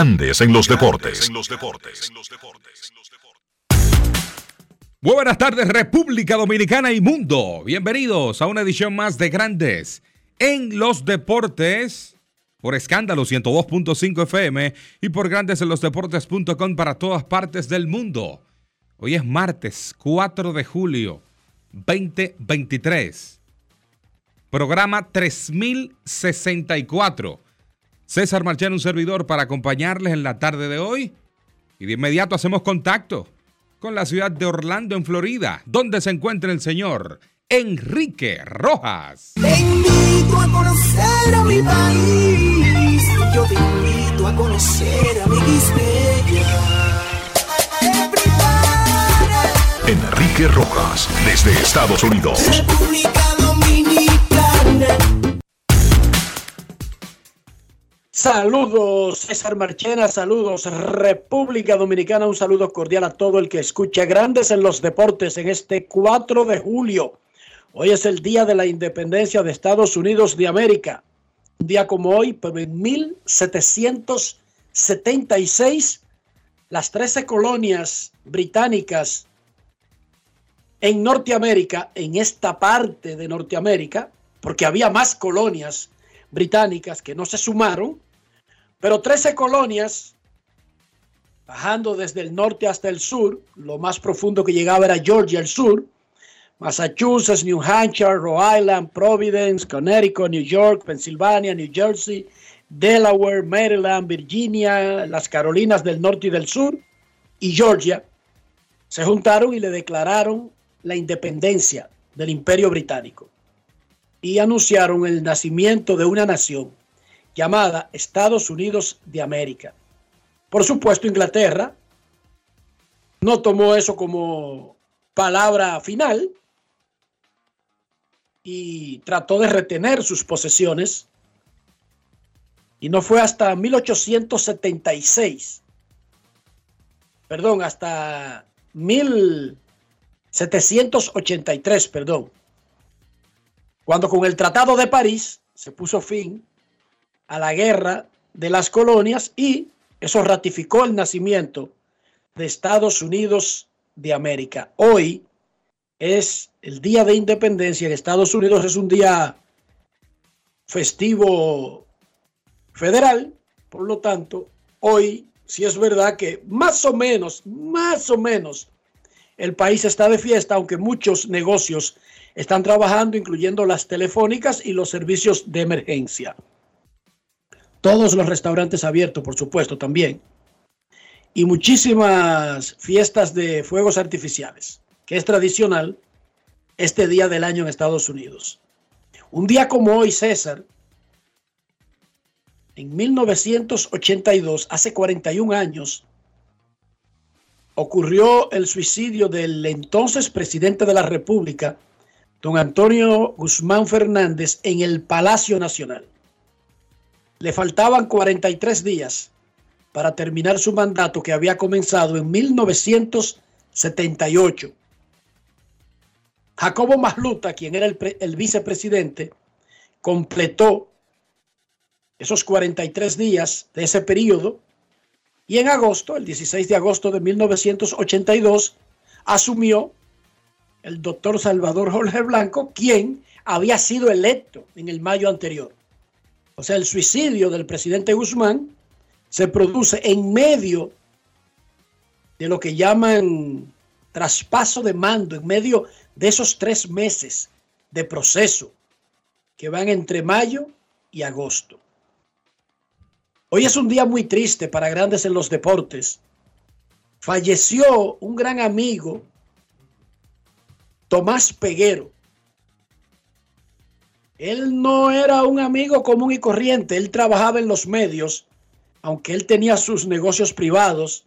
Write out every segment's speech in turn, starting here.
Grandes en los deportes. Muy buenas tardes, República Dominicana y mundo. Bienvenidos a una edición más de Grandes en los deportes por escándalo 102.5 FM y por grandesenlosdeportes.com para todas partes del mundo. Hoy es martes 4 de julio 2023. Programa 3064 César Marchán, un servidor, para acompañarles en la tarde de hoy. Y de inmediato hacemos contacto con la ciudad de Orlando, en Florida, donde se encuentra el señor Enrique Rojas. Te invito a conocer a mi país. Yo te invito a conocer a mi Enrique Rojas, desde Estados Unidos. República Dominicana. Saludos, César Marchena, saludos, República Dominicana, un saludo cordial a todo el que escucha Grandes en los Deportes en este 4 de julio. Hoy es el día de la independencia de Estados Unidos de América. Un día como hoy, pero en 1776, las 13 colonias británicas en Norteamérica, en esta parte de Norteamérica, porque había más colonias británicas que no se sumaron, pero 13 colonias, bajando desde el norte hasta el sur, lo más profundo que llegaba era Georgia, el sur, Massachusetts, New Hampshire, Rhode Island, Providence, Connecticut, New York, Pennsylvania, New Jersey, Delaware, Maryland, Virginia, las Carolinas del Norte y del Sur y Georgia, se juntaron y le declararon la independencia del Imperio Británico y anunciaron el nacimiento de una nación llamada Estados Unidos de América. Por supuesto, Inglaterra no tomó eso como palabra final y trató de retener sus posesiones. Y no fue hasta 1876, perdón, hasta 1783, perdón, cuando con el Tratado de París se puso fin a la guerra de las colonias y eso ratificó el nacimiento de Estados Unidos de América. Hoy es el Día de Independencia en Estados Unidos, es un día festivo federal, por lo tanto, hoy sí es verdad que más o menos, más o menos, el país está de fiesta, aunque muchos negocios están trabajando, incluyendo las telefónicas y los servicios de emergencia. Todos los restaurantes abiertos, por supuesto, también. Y muchísimas fiestas de fuegos artificiales, que es tradicional este día del año en Estados Unidos. Un día como hoy, César, en 1982, hace 41 años, ocurrió el suicidio del entonces presidente de la República, don Antonio Guzmán Fernández, en el Palacio Nacional. Le faltaban 43 días para terminar su mandato que había comenzado en 1978. Jacobo Masluta, quien era el, el, vicepresidente, completó esos 43 días de ese periodo y en agosto, el 16 de agosto de 1982, asumió el doctor Salvador Jorge Blanco, quien había sido electo en el mayo anterior. O sea, el suicidio del presidente Guzmán se produce en medio de lo que llaman traspaso de mando en medio de esos tres meses de proceso que van entre mayo y agosto. Hoy es un día muy triste para grandes en los deportes. Falleció un gran amigo, Tomás Peguero. Él no era un amigo común y corriente, él trabajaba en los medios, aunque él tenía sus negocios privados.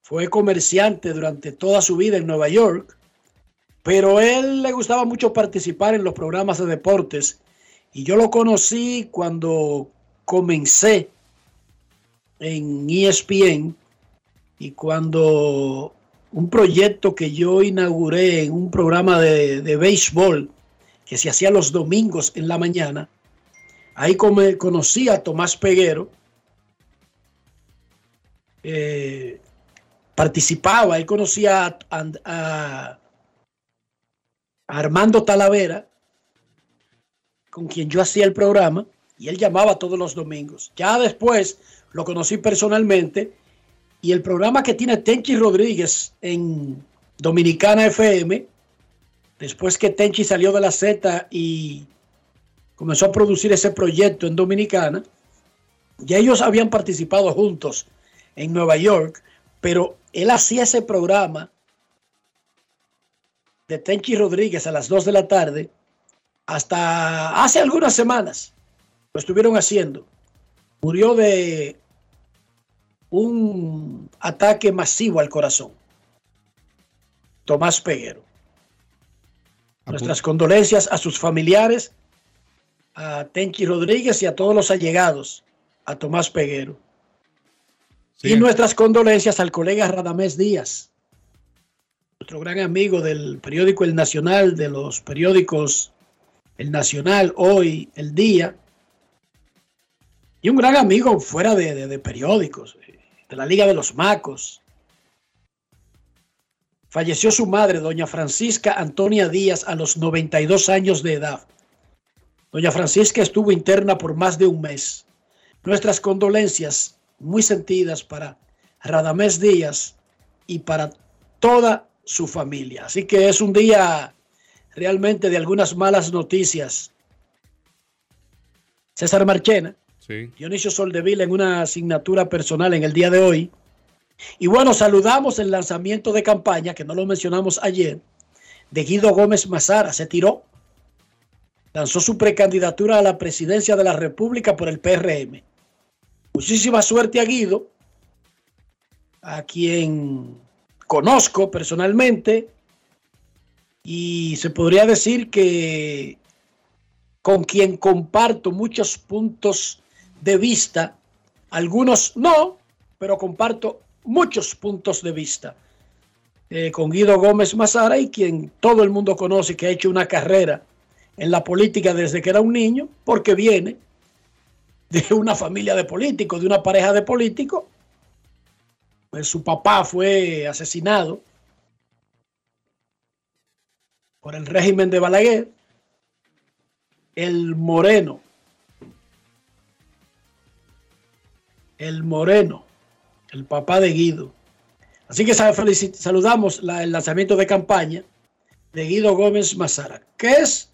Fue comerciante durante toda su vida en Nueva York, pero él le gustaba mucho participar en los programas de deportes y yo lo conocí cuando comencé en ESPN y cuando un proyecto que yo inauguré en un programa de, de béisbol que se hacía los domingos en la mañana, ahí conocí a Tomás Peguero, eh, participaba, ahí conocí a, a Armando Talavera, con quien yo hacía el programa, y él llamaba todos los domingos. Ya después lo conocí personalmente y el programa que tiene Tenchi Rodríguez en Dominicana FM, después que Tenchi salió de la Z y comenzó a producir ese proyecto en Dominicana, ya ellos habían participado juntos en Nueva York, pero él hacía ese programa de Tenchi Rodríguez a las 2 de la tarde hasta hace algunas semanas lo estuvieron haciendo. Murió de un ataque masivo al corazón. Tomás Peguero. Nuestras condolencias a sus familiares, a Tenchi Rodríguez y a todos los allegados a Tomás Peguero. Y nuestras condolencias al colega Radamés Díaz, nuestro gran amigo del periódico El Nacional, de los periódicos El Nacional, Hoy, El Día, y un gran amigo fuera de, periódicos, de la Liga de los Macos. Falleció su madre, doña Francisca Antonia Díaz, a los 92 años de edad. Doña Francisca estuvo interna por más de un mes. Nuestras condolencias muy sentidas para Radamés Díaz y para toda su familia. Así que es un día realmente de algunas malas noticias. César Marchena Sí. Dionisio Soldevila en una asignatura personal en el día de hoy. Y bueno, saludamos el lanzamiento de campaña, que no lo mencionamos ayer, de Guido Gómez Mazara. Se tiró. Lanzó su precandidatura a la presidencia de la República por el PRM. Muchísima suerte a Guido, a quien conozco personalmente. Y se podría decir que con quien comparto muchos puntos de vista, algunos no, pero comparto muchos puntos de vista eh, con Guido Gómez Mazara y quien todo el mundo conoce que ha hecho una carrera en la política desde que era un niño, porque viene de una familia de políticos, de una pareja de políticos. Pues su papá fue asesinado por el régimen de Balaguer. El Moreno el Moreno, el papá de Guido. Así que saludamos el lanzamiento de campaña de Guido Gómez Mazara, que es,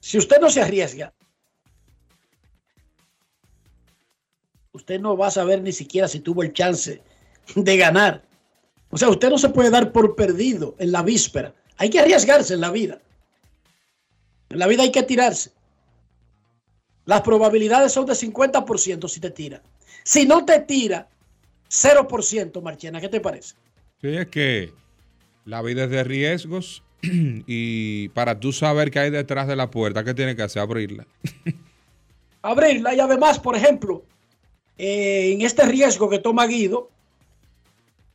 si usted no se arriesga, usted no va a saber ni siquiera si tuvo el chance de ganar. O sea, usted no se puede dar por perdido en la víspera. Hay que arriesgarse en la vida. En la vida hay que tirarse. Las probabilidades son de 50% si te tira. Si no te tira, 0%, Marchena. ¿Qué te parece? Sí, es que la vida es de riesgos y para tú saber qué hay detrás de la puerta, ¿qué tienes que hacer? Abrirla. Abrirla y además, por ejemplo, eh, en este riesgo que toma Guido,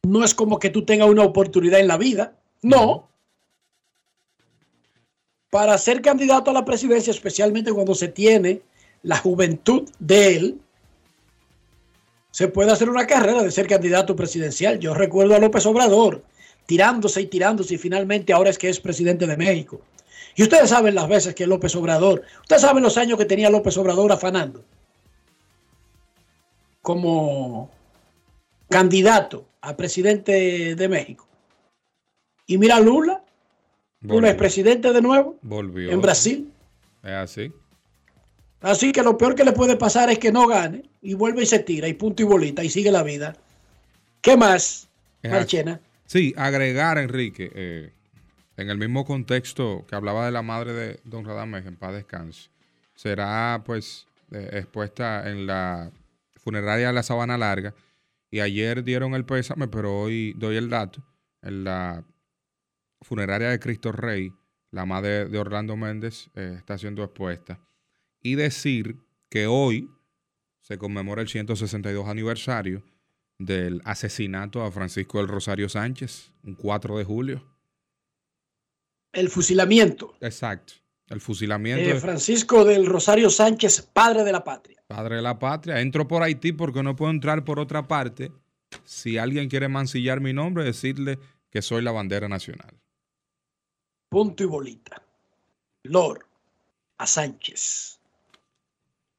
no es como que tú tengas una oportunidad en la vida. No. Para ser candidato a la presidencia, especialmente cuando se tiene la juventud de él, se puede hacer una carrera de ser candidato presidencial. Yo recuerdo a López Obrador tirándose y tirándose y finalmente ahora es que es presidente de México. Y ustedes saben las veces que López Obrador, ustedes saben los años que tenía López Obrador afanando. como candidato a presidente de México. Y mira Lula, Lula es presidente de nuevo Volvió. en Brasil. Es así. Así que lo peor que le puede pasar es que no gane y vuelve y se tira y punto y bolita y sigue la vida. ¿Qué más, Marchena? Sí, agregar, Enrique, eh, en el mismo contexto que hablaba de la madre de Don Radamés, en paz descanse, será pues eh, expuesta en la funeraria de la Sabana Larga. Y ayer dieron el pésame, pero hoy doy el dato. En la funeraria de Cristo Rey, la madre de Orlando Méndez eh, está siendo expuesta. Y decir que hoy se conmemora el 162 aniversario del asesinato a Francisco del Rosario Sánchez, un 4 de julio. El fusilamiento Exacto. El fusilamiento Francisco del Rosario Sánchez, padre de la patria. padre de la patria. Entro por Haití porque no puedo entrar por otra parte. Si alguien quiere mancillar mi nombre, decirle que soy la bandera nacional. Punto y bolita. Lord a Sánchez.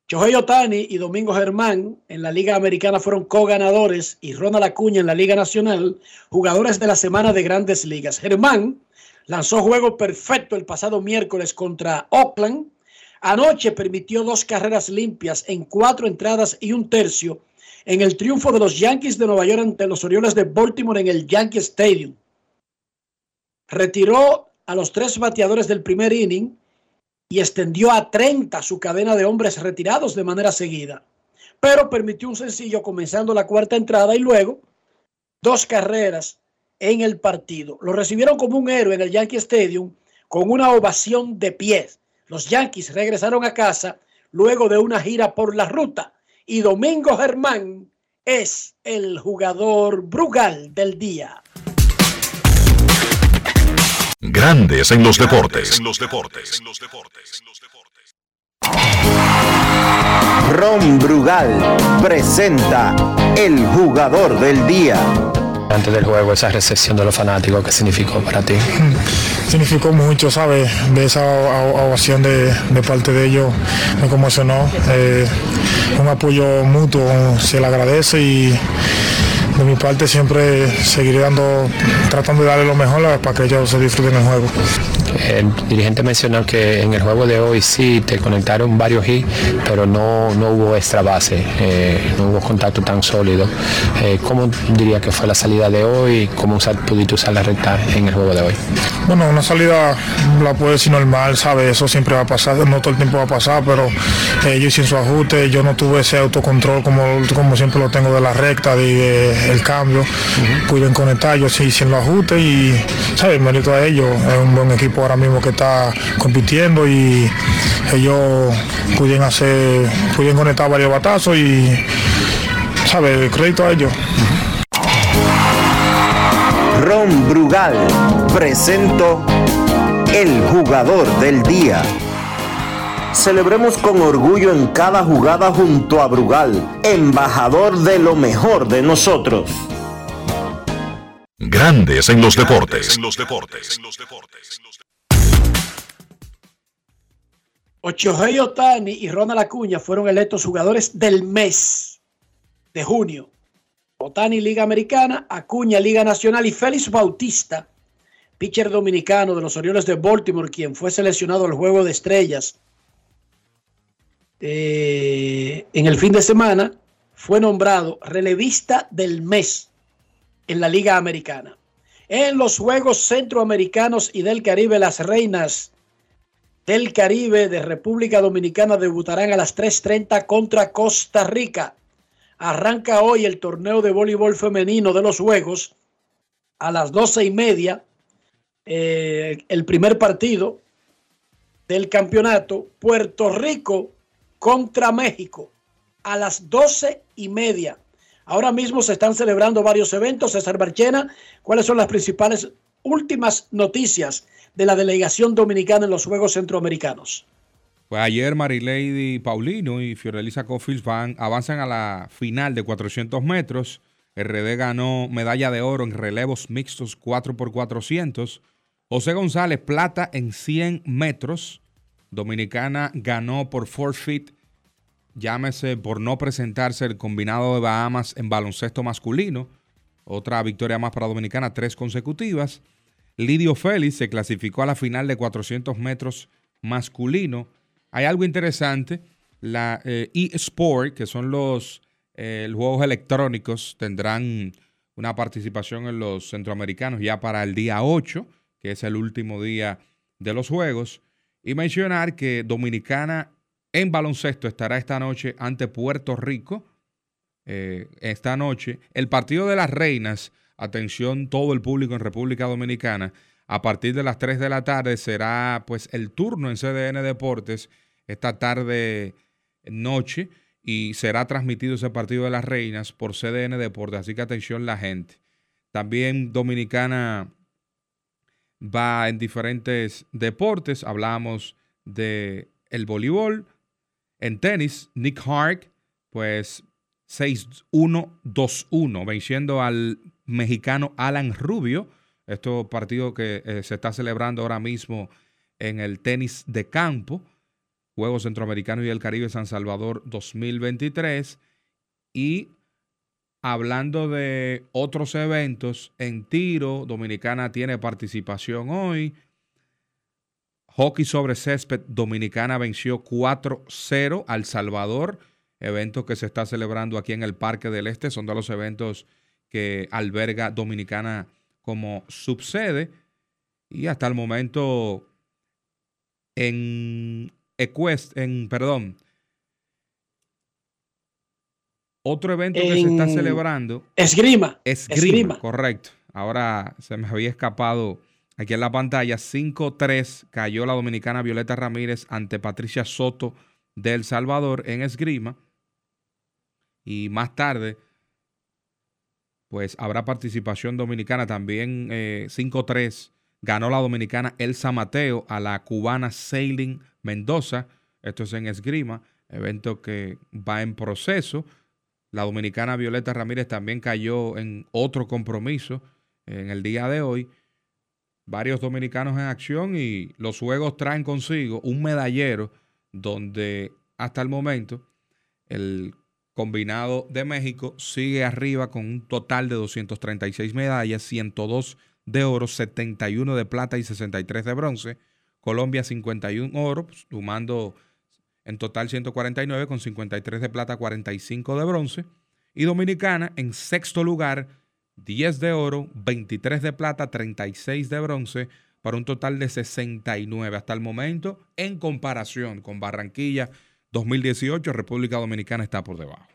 Shohei Otani y Domingo Germán en la Liga Americana fueron co-ganadores y Ronald Acuña en la Liga Nacional, jugadores de la semana de grandes ligas. Germán lanzó juego perfecto el pasado miércoles contra Oakland. Anoche permitió dos carreras limpias en cuatro entradas y un tercio en el triunfo de los Yankees de Nueva York ante los Orioles de Baltimore en el Yankee Stadium. Retiró a los tres bateadores del primer inning y extendió a 30 su cadena de hombres retirados de manera seguida. Pero permitió un sencillo comenzando la cuarta entrada y luego dos carreras en el partido. Lo recibieron como un héroe en el Yankee Stadium con una ovación de pies. Los Yankees regresaron a casa luego de una gira por la ruta y Domingo Germán es el jugador Brugal del día. Grandes en los deportes. Ron Brugal presenta el jugador del día. Antes del juego, esa recepción de los fanáticos, ¿qué significó para ti? significó mucho, ¿sabes? De esa ovación de, de parte de ellos me conmocionó. Eh, un apoyo mutuo, se le agradece y de mi parte siempre seguiré dando, tratando de darle lo mejor para que ellos se disfruten el juego. El dirigente mencionó que en el juego de hoy sí te conectaron varios hits, pero no, no hubo extra base, eh, no hubo contacto tan sólido. Eh, ¿Cómo diría que fue la salida de hoy? ¿Cómo usar- pudiste usar la recta en el juego de hoy? Bueno, una salida la puedo decir normal, ¿sabes? Eso siempre va a pasar, no todo el tiempo va a pasar, pero eh, yo hice su ajuste, yo no tuve ese autocontrol como, como siempre lo tengo de la recta, de, el cambio. Pude conectar, yo sí hice los ajustes y, ¿sabes? Mérito a ellos, es un buen equipo ahora mismo que está compitiendo y ellos pudieron hacer, pudieron conectar varios batazos y, ¿sabes? Crédito a ellos. Ron Brugal presento el jugador del día. Celebremos con orgullo en cada jugada junto a Brugal, embajador de lo mejor de nosotros. Grandes en los deportes. Ochohei Otani y Ronald Acuña fueron electos jugadores del mes de junio. Otani Liga Americana, Acuña Liga Nacional y Félix Bautista, pitcher dominicano de los Orioles de Baltimore, quien fue seleccionado al Juego de Estrellas eh, en el fin de semana, fue nombrado relevista del mes en la Liga Americana. En los Juegos Centroamericanos y del Caribe, las reinas del Caribe de República Dominicana debutarán a las 3.30 contra Costa Rica. Arranca hoy el torneo de voleibol femenino de los Juegos a las doce y media. eh, el primer partido del campeonato, Puerto Rico contra México a las doce y media. Ahora mismo se están celebrando varios eventos. César Barchena, ¿cuáles son las principales últimas noticias de la delegación dominicana en los Juegos Centroamericanos? Pues ayer Marilady Paulino y Fiorelisa Cofield van, avanzan a la final de 400 metros. RD ganó medalla de oro en relevos mixtos 4x400. José González, plata en 100 metros. Dominicana ganó por forfeit llámese por no presentarse el combinado de Bahamas en baloncesto masculino, otra victoria más para Dominicana, tres consecutivas. Lidio Félix se clasificó a la final de 400 metros masculino. Hay algo interesante, la eh, eSport, que son los eh, juegos electrónicos, tendrán una participación en los centroamericanos ya para el día 8, que es el último día de los juegos. Y mencionar que Dominicana en baloncesto estará esta noche ante Puerto Rico. Eh, esta noche. El partido de las reinas, atención todo el público en República Dominicana, a partir de las 3 de la tarde será pues el turno en CDN Deportes esta tarde noche y será transmitido ese partido de las reinas por CDN Deportes, así que atención la gente. También Dominicana va en diferentes deportes, hablamos de el voleibol, en tenis, Nick Hart, pues 6-1-2-1, venciendo al mexicano Alan Rubio. Esto partido que eh, se está celebrando ahora mismo en el tenis de campo. Juegos Centroamericanos y el Caribe San Salvador 2023. Y hablando de otros eventos, en tiro, Dominicana tiene participación hoy. Hockey sobre césped, Dominicana venció 4-0 al Salvador, evento que se está celebrando aquí en el Parque del Este. Son de los eventos que alberga Dominicana como subsede. Y hasta el momento en Equest, en, perdón, otro evento que se está celebrando. Esgrima. Esgrima. Esgrima. Correcto. Ahora se me había escapado aquí en la pantalla. 5-3 cayó la dominicana Violeta Ramírez ante Patricia Soto de El Salvador en esgrima. Y más tarde, pues habrá participación dominicana también. 5-3 eh, ganó la dominicana Elsa Mateo a la cubana Sailing Mendoza. Esto es en esgrima, evento que va en proceso. La dominicana Violeta Ramírez también cayó en otro compromiso en el día de hoy. Varios dominicanos en acción y los juegos traen consigo un medallero donde hasta el momento el combinado de México sigue arriba con un total de 236 medallas, 102 de oro, 71 de plata y 63 de bronce. Colombia 51 oro, pues, sumando en total 149 con 53 de plata, 45 de bronce. Y Dominicana en sexto lugar, 10 de oro, 23 de plata, 36 de bronce, para un total de 69 hasta el momento. En comparación con Barranquilla 2018, República Dominicana está por debajo.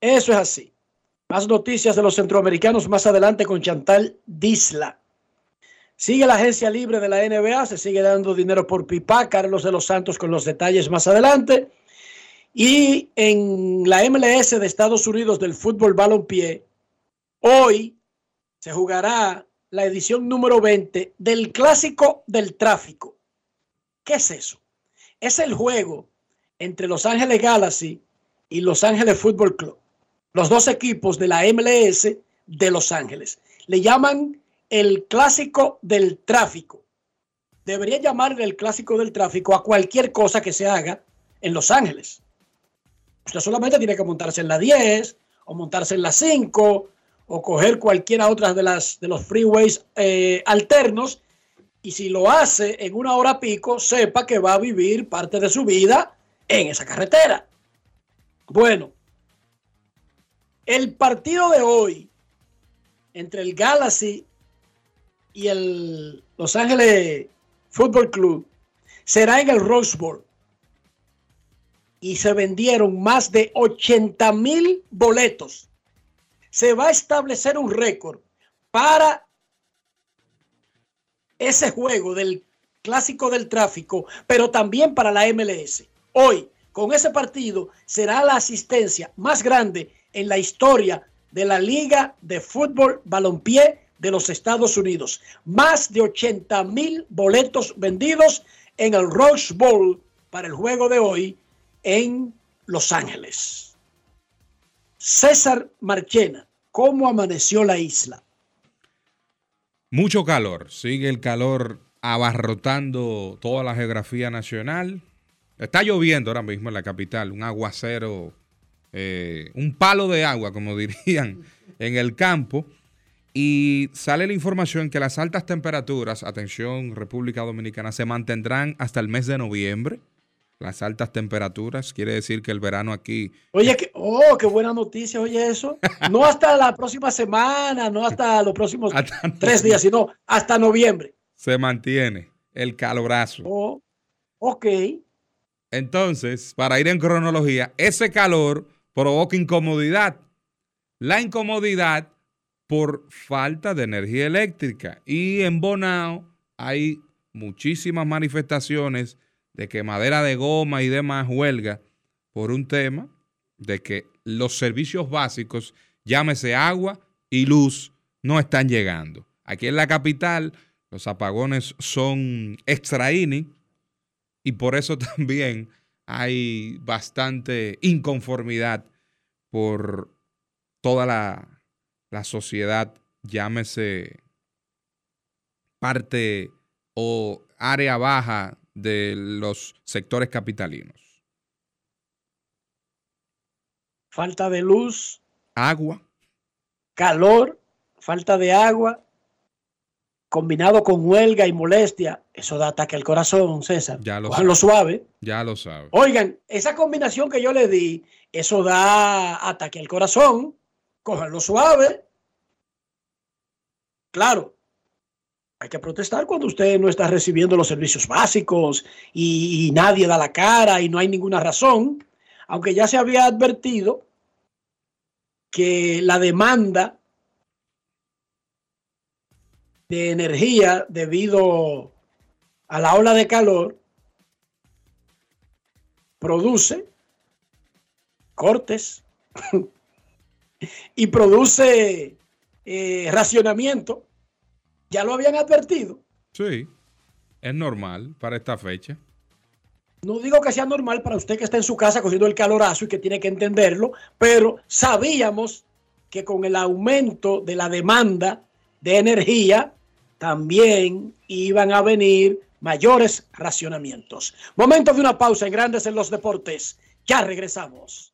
Eso es así. Más noticias de los centroamericanos más adelante con Chantal Disla. Sigue la agencia libre de la NBA, se sigue dando dinero por pipa. Carlos de los Santos con los detalles más adelante. Y en la MLS de Estados Unidos del fútbol balompié, hoy se jugará la edición número 20 del Clásico del Tráfico. ¿Qué es eso? Es el juego entre Los Ángeles Galaxy y Los Ángeles Fútbol Club, los dos equipos de la MLS de Los Ángeles. Le llaman el clásico del tráfico. Debería llamarle el clásico del tráfico a cualquier cosa que se haga en Los Ángeles. Usted solamente tiene que montarse en la 10 o montarse en la 5 o coger cualquiera otra de, las, de los freeways eh, alternos. Y si lo hace en una hora pico, sepa que va a vivir parte de su vida en esa carretera. Bueno, el partido de hoy entre el Galaxy y el Los Ángeles Football Club será en el Rose Bowl. Y se vendieron más de 80 mil boletos. Se va a establecer un récord para ese juego del clásico del tráfico, pero también para la MLS. Hoy, con ese partido, será la asistencia más grande en la historia de la Liga de Fútbol Balompié de los Estados Unidos. Más de 80 mil boletos vendidos en el Rose Bowl para el juego de hoy en Los Ángeles. César Marchena, ¿cómo amaneció la isla? Mucho calor, sigue el calor abarrotando toda la geografía nacional. Está lloviendo ahora mismo en la capital, un aguacero, eh, un palo de agua, como dirían, en el campo. Y sale la información que las altas temperaturas, atención República Dominicana, se mantendrán hasta el mes de noviembre. Las altas temperaturas quiere decir que el verano aquí. Oye, que, oh, qué buena noticia, oye eso. No hasta la próxima semana, no hasta los próximos tres días, sino hasta noviembre. Se mantiene el calorazo. Oh, ok. Entonces, para ir en cronología, ese calor provoca incomodidad. La incomodidad por falta de energía eléctrica. Y en Bonao hay muchísimas manifestaciones de que madera de goma y demás huelga por un tema de que los servicios básicos, llámese agua y luz, no están llegando. Aquí en la capital los apagones son extra y por eso también hay bastante inconformidad por toda la, la sociedad, llámese parte o área baja de los sectores capitalinos? Falta de luz. Agua. Calor, falta de agua, combinado con huelga y molestia, eso da ataque al corazón, César. Ya lo, lo suave. Ya lo sabe. Oigan, esa combinación que yo le di, eso da ataque al corazón. Lo suave. Claro, hay que protestar cuando usted no está recibiendo los servicios básicos y, nadie da la cara y no hay ninguna razón, aunque ya se había advertido que la demanda de energía debido a la ola de calor produce cortes y produce eh, racionamiento ya lo habían advertido. Sí, es normal para esta fecha. No digo que sea normal para usted que está en su casa cogiendo el calorazo y que tiene que entenderlo, pero sabíamos que con el aumento de la demanda de energía también iban a venir mayores racionamientos. Momento de una pausa en Grandes en los Deportes. Ya regresamos.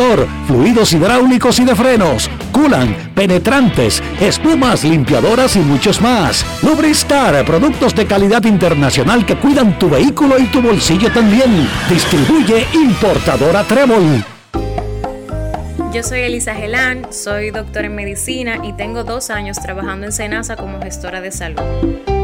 fluidos hidráulicos y de frenos, culan, penetrantes, espumas, limpiadoras y muchos más. Lubristar, productos de calidad internacional que cuidan tu vehículo y tu bolsillo también. Distribuye importadora Trébol. Yo soy Elisa Gelán, soy doctora en medicina y tengo dos años trabajando en Senasa como gestora de salud.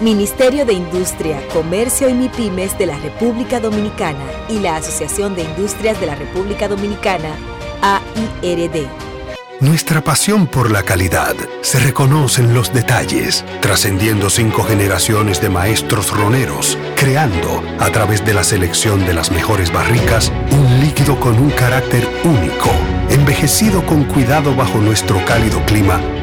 Ministerio de Industria, Comercio y MIPIMES de la República Dominicana y la Asociación de Industrias de la República Dominicana, AIRD. Nuestra pasión por la calidad se reconoce en los detalles, trascendiendo cinco generaciones de maestros roneros, creando, a través de la selección de las mejores barricas, un líquido con un carácter único, envejecido con cuidado bajo nuestro cálido clima,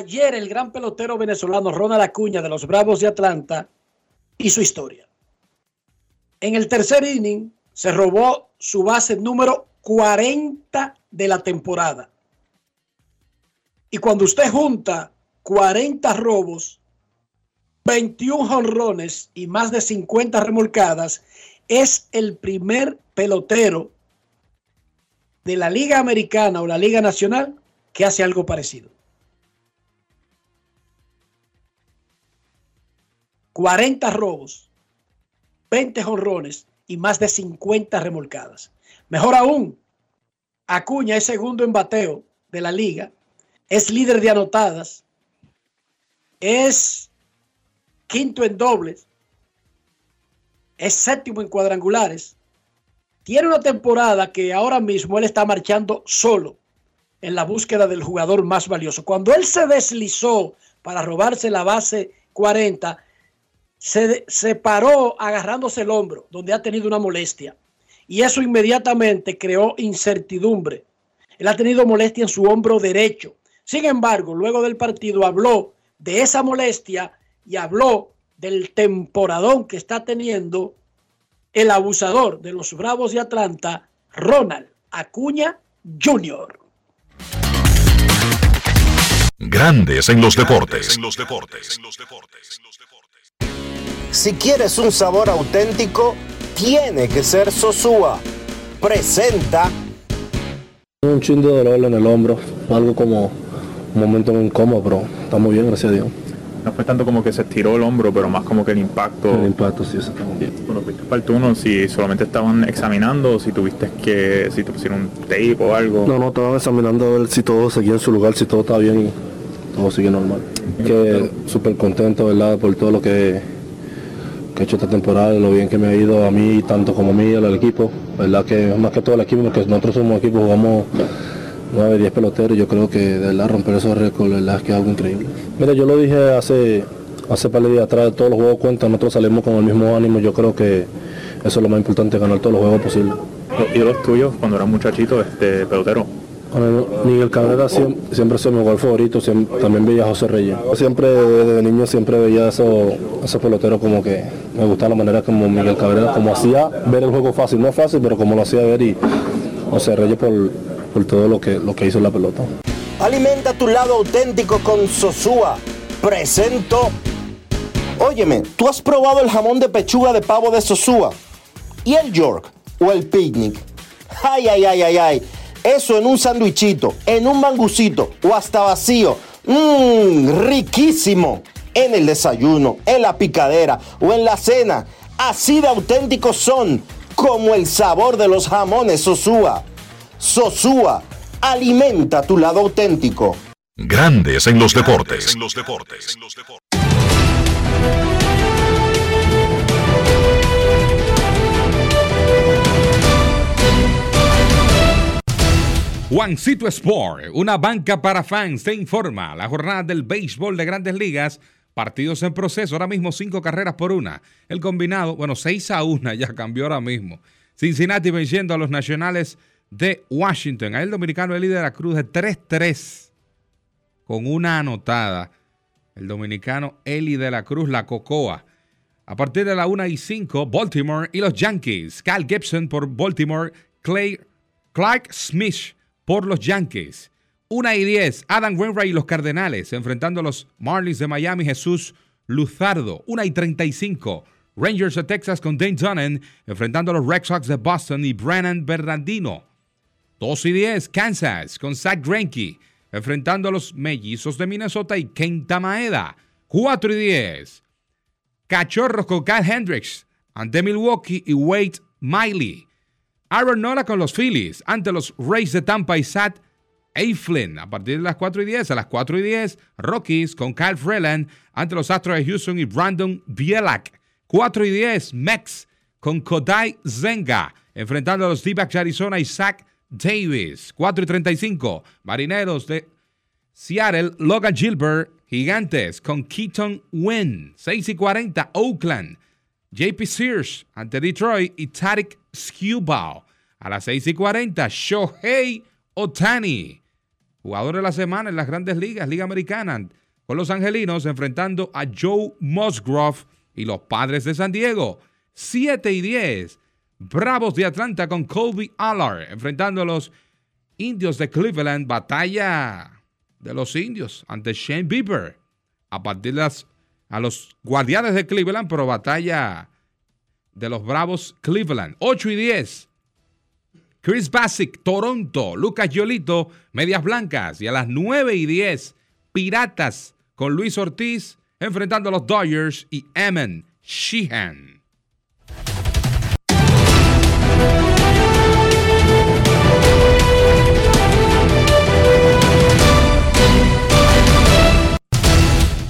Ayer el gran pelotero venezolano Ronald Acuña de los Bravos de Atlanta y su historia. En el tercer inning se robó su base número 40 de la temporada. Y cuando usted junta 40 robos, 21 jonrones y más de 50 remolcadas, es el primer pelotero de la Liga Americana o la Liga Nacional que hace algo parecido. 40 robos, 20 jonrones y más de 50 remolcadas. Mejor aún, Acuña es segundo en bateo de la liga, es líder de anotadas, es quinto en dobles, es séptimo en cuadrangulares. Tiene una temporada que ahora mismo él está marchando solo en la búsqueda del jugador más valioso. Cuando él se deslizó para robarse la base 40, se, paró agarrándose el hombro, donde ha tenido una molestia. Y eso inmediatamente creó incertidumbre. Él ha tenido molestia en su hombro derecho. Sin embargo, luego del partido habló de esa molestia y habló del temporadón que está teniendo el abusador de los Bravos de Atlanta, Ronald Acuña Jr. Grandes en los deportes. En los deportes. Si quieres un sabor auténtico, tiene que ser Sosúa. Presenta. Un chingo de dolor en el hombro, algo como un momento incómodo, pero está muy bien, gracias a Dios. No fue tanto como que se estiró el hombro, pero más como que el impacto. El impacto, sí, eso está muy bien. Bueno, para el turno, si solamente estaban examinando, si tuviste que, si te pusieron un tape o algo. No, no, estaban examinando a ver si todo seguía en su lugar, si todo está bien y todo sigue normal. Que súper contento, ¿verdad? Por todo lo que he hecho esta temporada, lo bien que me ha ido a mí, tanto como a mí, al equipo. verdad que más que todo el equipo, porque nosotros somos equipo, jugamos 9, 10 peloteros, yo creo que de verdad romper esos récords, verdad es que es algo increíble. Mira, yo lo dije hace, hace par de días atrás, todos los juegos cuentan, nosotros salimos con el mismo ánimo, yo creo que eso es lo más importante, ganar todos los juegos posibles. ¿Y los tuyos cuando eras muchachito, este pelotero? Miguel Cabrera siempre, siempre fue mi gol favorito, también veía a José Reyes. Siempre desde niño siempre veía esos eso peloteros como que me gustaba la manera como Miguel Cabrera, como hacía ver el juego fácil, no fácil, pero como lo hacía ver y José Reyes por, todo lo que, lo que hizo la pelota. Alimenta tu lado auténtico con Sosúa. presento. Óyeme, ¿tú has probado el jamón de pechuga de pavo de Sosúa? ¿Y el York? ¿O el picnic? Ay, ay, ay, ay, ay. Eso en un sandwichito, en un mangucito o hasta vacío. Mmm, riquísimo. En el desayuno, en la picadera o en la cena. Así de auténticos son, como el sabor de los jamones Sosúa. Sosúa, alimenta tu lado auténtico. Grandes en los deportes. Juancito Sport, una banca para fans, te informa la jornada del béisbol de grandes ligas. Partidos en proceso, ahora mismo cinco carreras por una. El combinado, bueno, seis a una ya cambió ahora mismo. Cincinnati venciendo a los nacionales de Washington. Ahí el dominicano el de la cruz de 3-3 con una anotada. El dominicano Eli de la Cruz, la Cocoa. A partir de la 1 y 5, Baltimore y los Yankees. Cal Gibson por Baltimore, Clay, Clark Smith por los Yankees. 1 y 10, Adam Wainwright y los Cardenales, enfrentando a los Marlins de Miami, Jesús Luzardo. 1 y 35, Rangers de Texas con Dane Dunnan, enfrentando a los Red Sox de Boston y Brennan Bernardino. 2 y 10, Kansas con Zach Greinke, enfrentando a los Mellizos de Minnesota y Kenta Maeda. 4 y 10, Cachorros con Kyle Hendricks ante Milwaukee y Wade Miley. Aaron Nola con los Phillies ante los Rays de Tampa y Sat Flynn a partir de las 4 y 10. A las 4 y 10, Rockies con Kyle Freeland ante los Astros de Houston y Brandon Bielak. 4 y 10, Mex con Kodai Zenga enfrentando a los D-Backs de Arizona y Zach Davis. 4 y 35, Marineros de Seattle, Logan Gilbert, Gigantes con Keaton Wynn. 6 y 40, Oakland. JP Sears ante Detroit y Tarek Skubal. A las 6 y 40, Shohei Otani, jugador de la semana en las grandes ligas, Liga Americana, con los angelinos enfrentando a Joe Musgrove y los padres de San Diego. 7 y 10, Bravos de Atlanta con Colby Allard enfrentando a los indios de Cleveland. Batalla de los indios ante Shane Bieber. A partir de a los guardianes de Cleveland, pero batalla de los Bravos Cleveland. 8 y 10. Chris Bassick, Toronto. Lucas Yolito, Medias Blancas. Y a las 9 y 10, Piratas con Luis Ortiz enfrentando a los Dodgers y Eman Sheehan.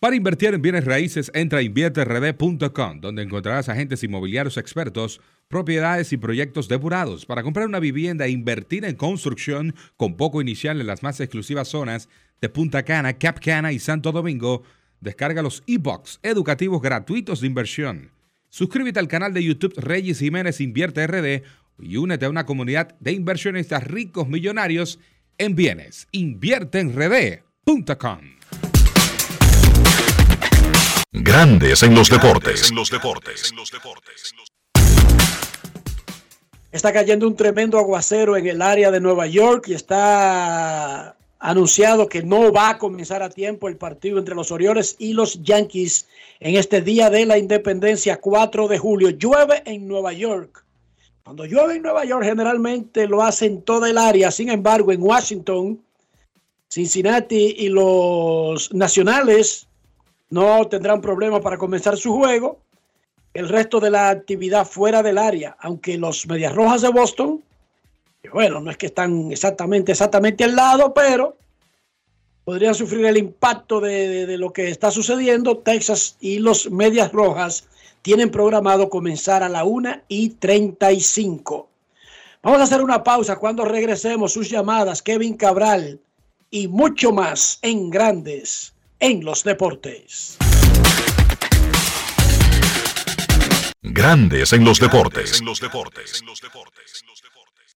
Para invertir en bienes raíces, entra a invierterd.com, donde encontrarás agentes inmobiliarios expertos, propiedades y proyectos depurados. Para comprar una vivienda e invertir en construcción con poco inicial en las más exclusivas zonas de Punta Cana, Cap Cana y Santo Domingo, descarga los e-books educativos gratuitos de inversión. Suscríbete al canal de YouTube Reyes Jiménez Invierte RD y únete a una comunidad de inversionistas ricos millonarios en bienes. Invierteenrd.com. Grandes en los deportes. Está cayendo un tremendo aguacero en el área de Nueva York y está anunciado que no va a comenzar a tiempo el partido entre los Orioles y los Yankees en este día de la independencia 4 de julio. Llueve en Nueva York. Cuando llueve en Nueva York generalmente lo hace en toda el área. Sin embargo, en Washington, Cincinnati y los Nacionales no tendrán problema para comenzar su juego. El resto de la actividad fuera del área, aunque los Medias Rojas de Boston, bueno, no es que están exactamente, exactamente al lado, pero podrían sufrir el impacto de, de lo que está sucediendo. Texas y los Medias Rojas tienen programado comenzar a la 1 y 35. Vamos a hacer una pausa cuando regresemos sus llamadas, Kevin Cabral y mucho más en Grandes en los deportes. Grandes en los deportes. En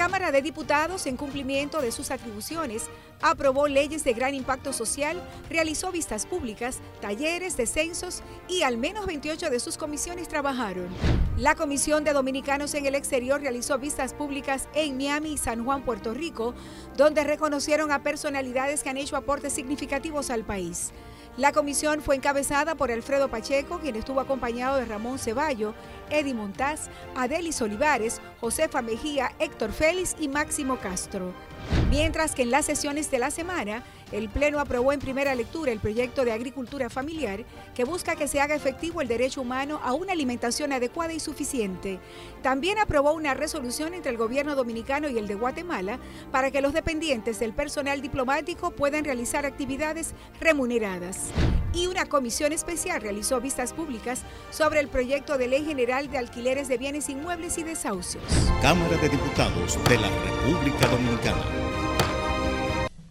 Cámara de Diputados, en cumplimiento de sus atribuciones, aprobó leyes de gran impacto social, realizó vistas públicas, talleres, descensos y al menos 28 de sus comisiones trabajaron. La Comisión de Dominicanos en el Exterior realizó vistas públicas en Miami y San Juan, Puerto Rico, donde reconocieron a personalidades que han hecho aportes significativos al país. La comisión fue encabezada por Alfredo Pacheco, quien estuvo acompañado de Ramón Ceballo, Eddie Montaz, Adelis Olivares, Josefa Mejía, Héctor Félix y Máximo Castro. Mientras que en las sesiones de la semana, el Pleno aprobó en primera lectura el proyecto de agricultura familiar que busca que se haga efectivo el derecho humano a una alimentación adecuada y suficiente. También aprobó una resolución entre el gobierno dominicano y el de Guatemala para que los dependientes del personal diplomático puedan realizar actividades remuneradas. Y una comisión especial realizó vistas públicas sobre el proyecto de ley general de alquileres de bienes inmuebles y desahucios. Cámara de Diputados de la República Dominicana.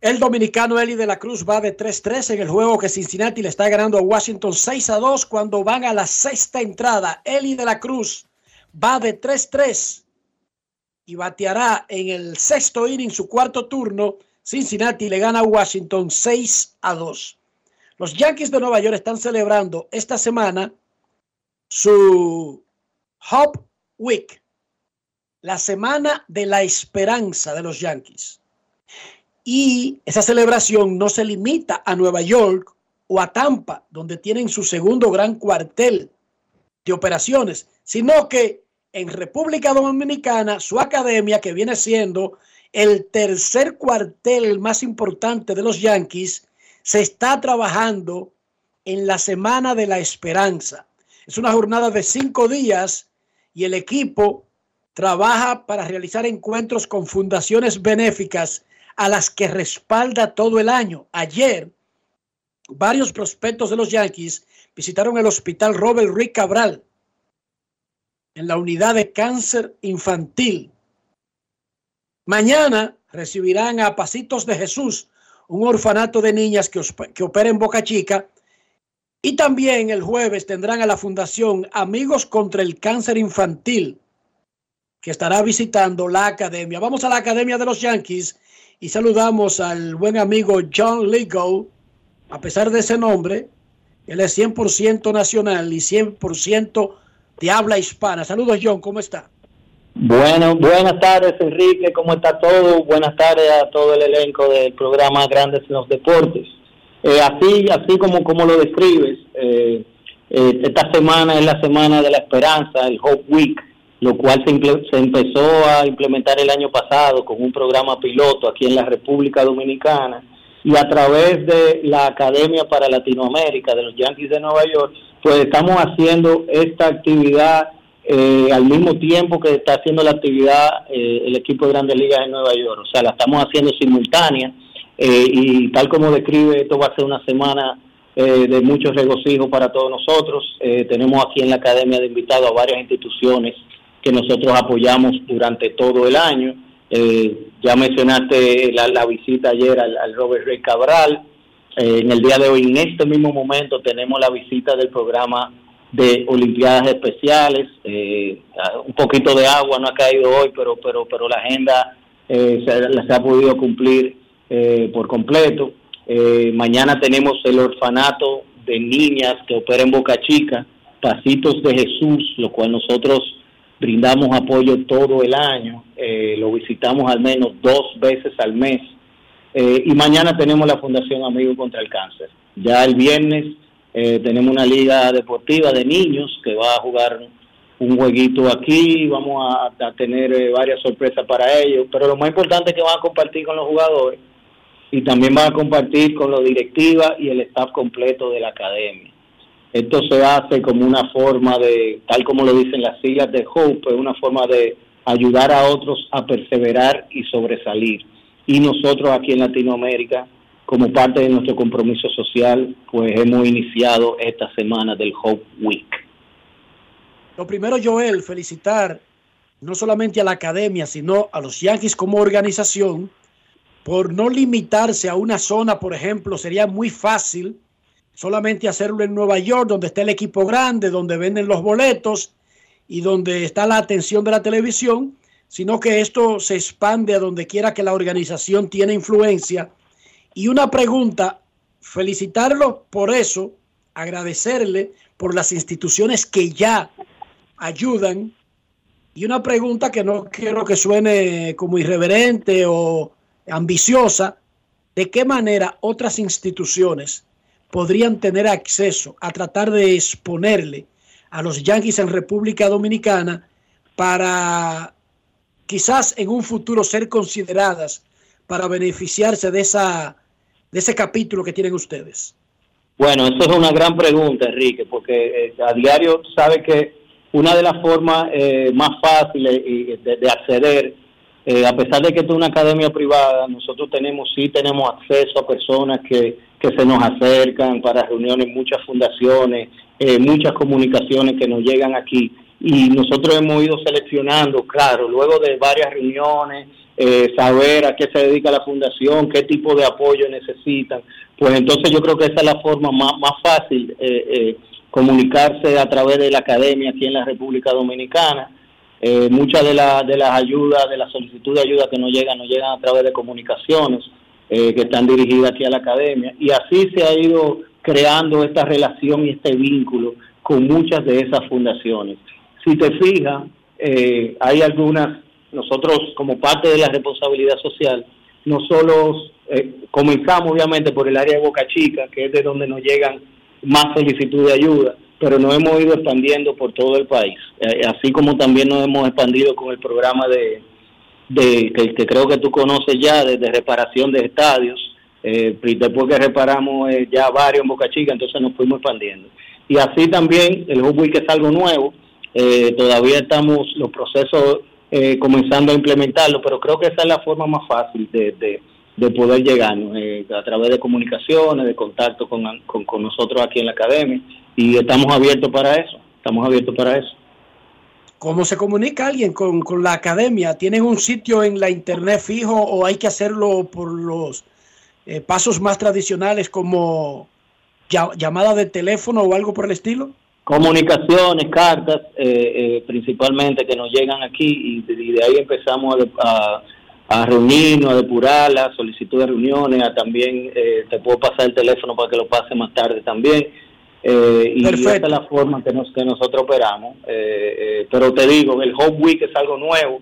El dominicano Eli de la Cruz va de 3-3 en el juego que Cincinnati le está ganando a Washington 6-2 cuando van a la sexta entrada. Eli de la Cruz va de 3-3 y bateará en el sexto inning su cuarto turno. Cincinnati le gana a Washington 6-2. Los Yankees de Nueva York están celebrando esta semana su Hope Week, la semana de la esperanza de los Yankees. Y esa celebración no se limita a Nueva York o a Tampa, donde tienen su segundo gran cuartel de operaciones, sino que en República Dominicana, su academia, que viene siendo el tercer cuartel más importante de los Yankees, se está trabajando en la Semana de la Esperanza. Es una jornada de cinco días y el equipo trabaja para realizar encuentros con fundaciones benéficas a las que respalda todo el año. Ayer, varios prospectos de los Yankees visitaron el hospital Robert Rick Cabral en la unidad de cáncer infantil. Mañana recibirán a Pasitos de Jesús, un orfanato de niñas que, que opera en Boca Chica. Y también el jueves tendrán a la Fundación Amigos contra el Cáncer Infantil, que estará visitando la academia. Vamos a la academia de los Yankees y saludamos al buen amigo John Ligo. A pesar de ese nombre, él es 100% nacional y 100% de habla hispana. Saludos, John, ¿cómo está? Bueno, buenas tardes, Enrique, ¿cómo está todo? Buenas tardes a todo el elenco del programa Grandes en los Deportes. Eh, así, así como, como lo describes, eh, eh, esta semana es la semana de la esperanza, el Hope Week, lo cual se, se empezó a implementar el año pasado con un programa piloto aquí en la República Dominicana y a través de la Academia para Latinoamérica de los Yankees de Nueva York, pues estamos haciendo esta actividad eh, al mismo tiempo que está haciendo la actividad eh, el equipo de Grandes Ligas en Nueva York. O sea, la estamos haciendo simultánea eh, y tal como describe, esto va a ser una semana eh, de mucho regocijo para todos nosotros. Eh, tenemos aquí en la Academia de invitados a varias instituciones que nosotros apoyamos durante todo el año. Eh, ya mencionaste la, visita ayer al, al Robert Rey Cabral. Eh, en el día de hoy, en este mismo momento, tenemos la visita del programa de Olimpiadas Especiales. Eh, un poquito de agua no ha caído hoy, pero pero pero la agenda eh, se, se ha podido cumplir por completo. Mañana tenemos el orfanato de niñas que opera en Boca Chica, Pasitos de Jesús, lo cual nosotros brindamos apoyo todo el año, eh, lo visitamos al menos dos veces al mes. Eh, y mañana tenemos la Fundación Amigos contra el Cáncer. Ya el viernes eh, tenemos una liga deportiva de niños que va a jugar un jueguito aquí, vamos a, tener eh, varias sorpresas para ellos, pero lo más importante es que van a compartir con los jugadores y también van a compartir con la directiva y el staff completo de la academia. Esto se hace como una forma de, tal como lo dicen las siglas de Hope, una forma de ayudar a otros a perseverar y sobresalir. Y nosotros aquí en Latinoamérica, como parte de nuestro compromiso social, pues hemos iniciado esta semana del Hope Week. Lo primero, Joel, felicitar no solamente a la academia, sino a los Yankees como organización por no limitarse a una zona, por ejemplo, sería muy fácil solamente hacerlo en Nueva York, donde está el equipo grande, donde venden los boletos y donde está la atención de la televisión, sino que esto se expande a donde quiera que la organización tiene influencia. Y una pregunta, felicitarlo por eso, agradecerle por las instituciones que ya ayudan. Y una pregunta que no quiero que suene como irreverente o ambiciosa, ¿de qué manera otras instituciones podrían tener acceso a tratar de exponerle a los Yankees en República Dominicana para quizás en un futuro ser consideradas para beneficiarse de esa de ese capítulo que tienen ustedes? Bueno, eso es una gran pregunta, Enrique, porque eh, a diario tú sabes que una de las formas eh, más fáciles de, de acceder, eh, a pesar de que es una academia privada, nosotros tenemos sí tenemos acceso a personas que, que se nos acercan para reuniones, muchas fundaciones, eh, muchas comunicaciones que nos llegan aquí y nosotros hemos ido seleccionando, claro, luego de varias reuniones, eh, saber a qué se dedica la fundación, qué tipo de apoyo necesitan, pues entonces yo creo que esa es la forma más, más fácil, eh, comunicarse a través de la academia aquí en la República Dominicana. Muchas de, la, de las ayudas, de la solicitud de ayuda que nos llegan, nos llegan a través de comunicaciones eh, que están dirigidas aquí a la academia. Y así se ha ido creando esta relación y este vínculo con muchas de esas fundaciones. Si te fijas, eh, hay algunas, nosotros como parte de la responsabilidad social, no solo eh, comenzamos obviamente por el área de Boca Chica, que es de donde nos llegan más solicitudes de ayuda, pero nos hemos ido expandiendo por todo el país, Eh, así como también nos hemos expandido con el programa de, de que, que creo que tú conoces ya, de, reparación de estadios, eh, después que reparamos eh, ya varios en Boca Chica, entonces nos fuimos expandiendo. Y así también el Hub Week es algo nuevo, eh, todavía estamos los procesos eh, comenzando a implementarlo, pero creo que esa es la forma más fácil de, de, de poder llegar, ¿no? Eh, a través de comunicaciones, de contacto con, con, con nosotros aquí en la academia, y estamos abiertos para eso, estamos abiertos para eso. ¿Cómo se comunica alguien con, con la academia? ¿Tienen un sitio en la internet fijo o hay que hacerlo por los eh, pasos más tradicionales como ya- llamada de teléfono o algo por el estilo? comunicaciones, cartas, eh, eh, principalmente que nos llegan aquí y de, ahí empezamos a, a- a reunirnos, a solicitud de reuniones, a también eh, te puedo pasar el teléfono para que lo pase más tarde también. Eh, y Perfecto. esa es la forma que, nos, que nosotros operamos. Eh, eh, pero te digo, el Home Week es algo nuevo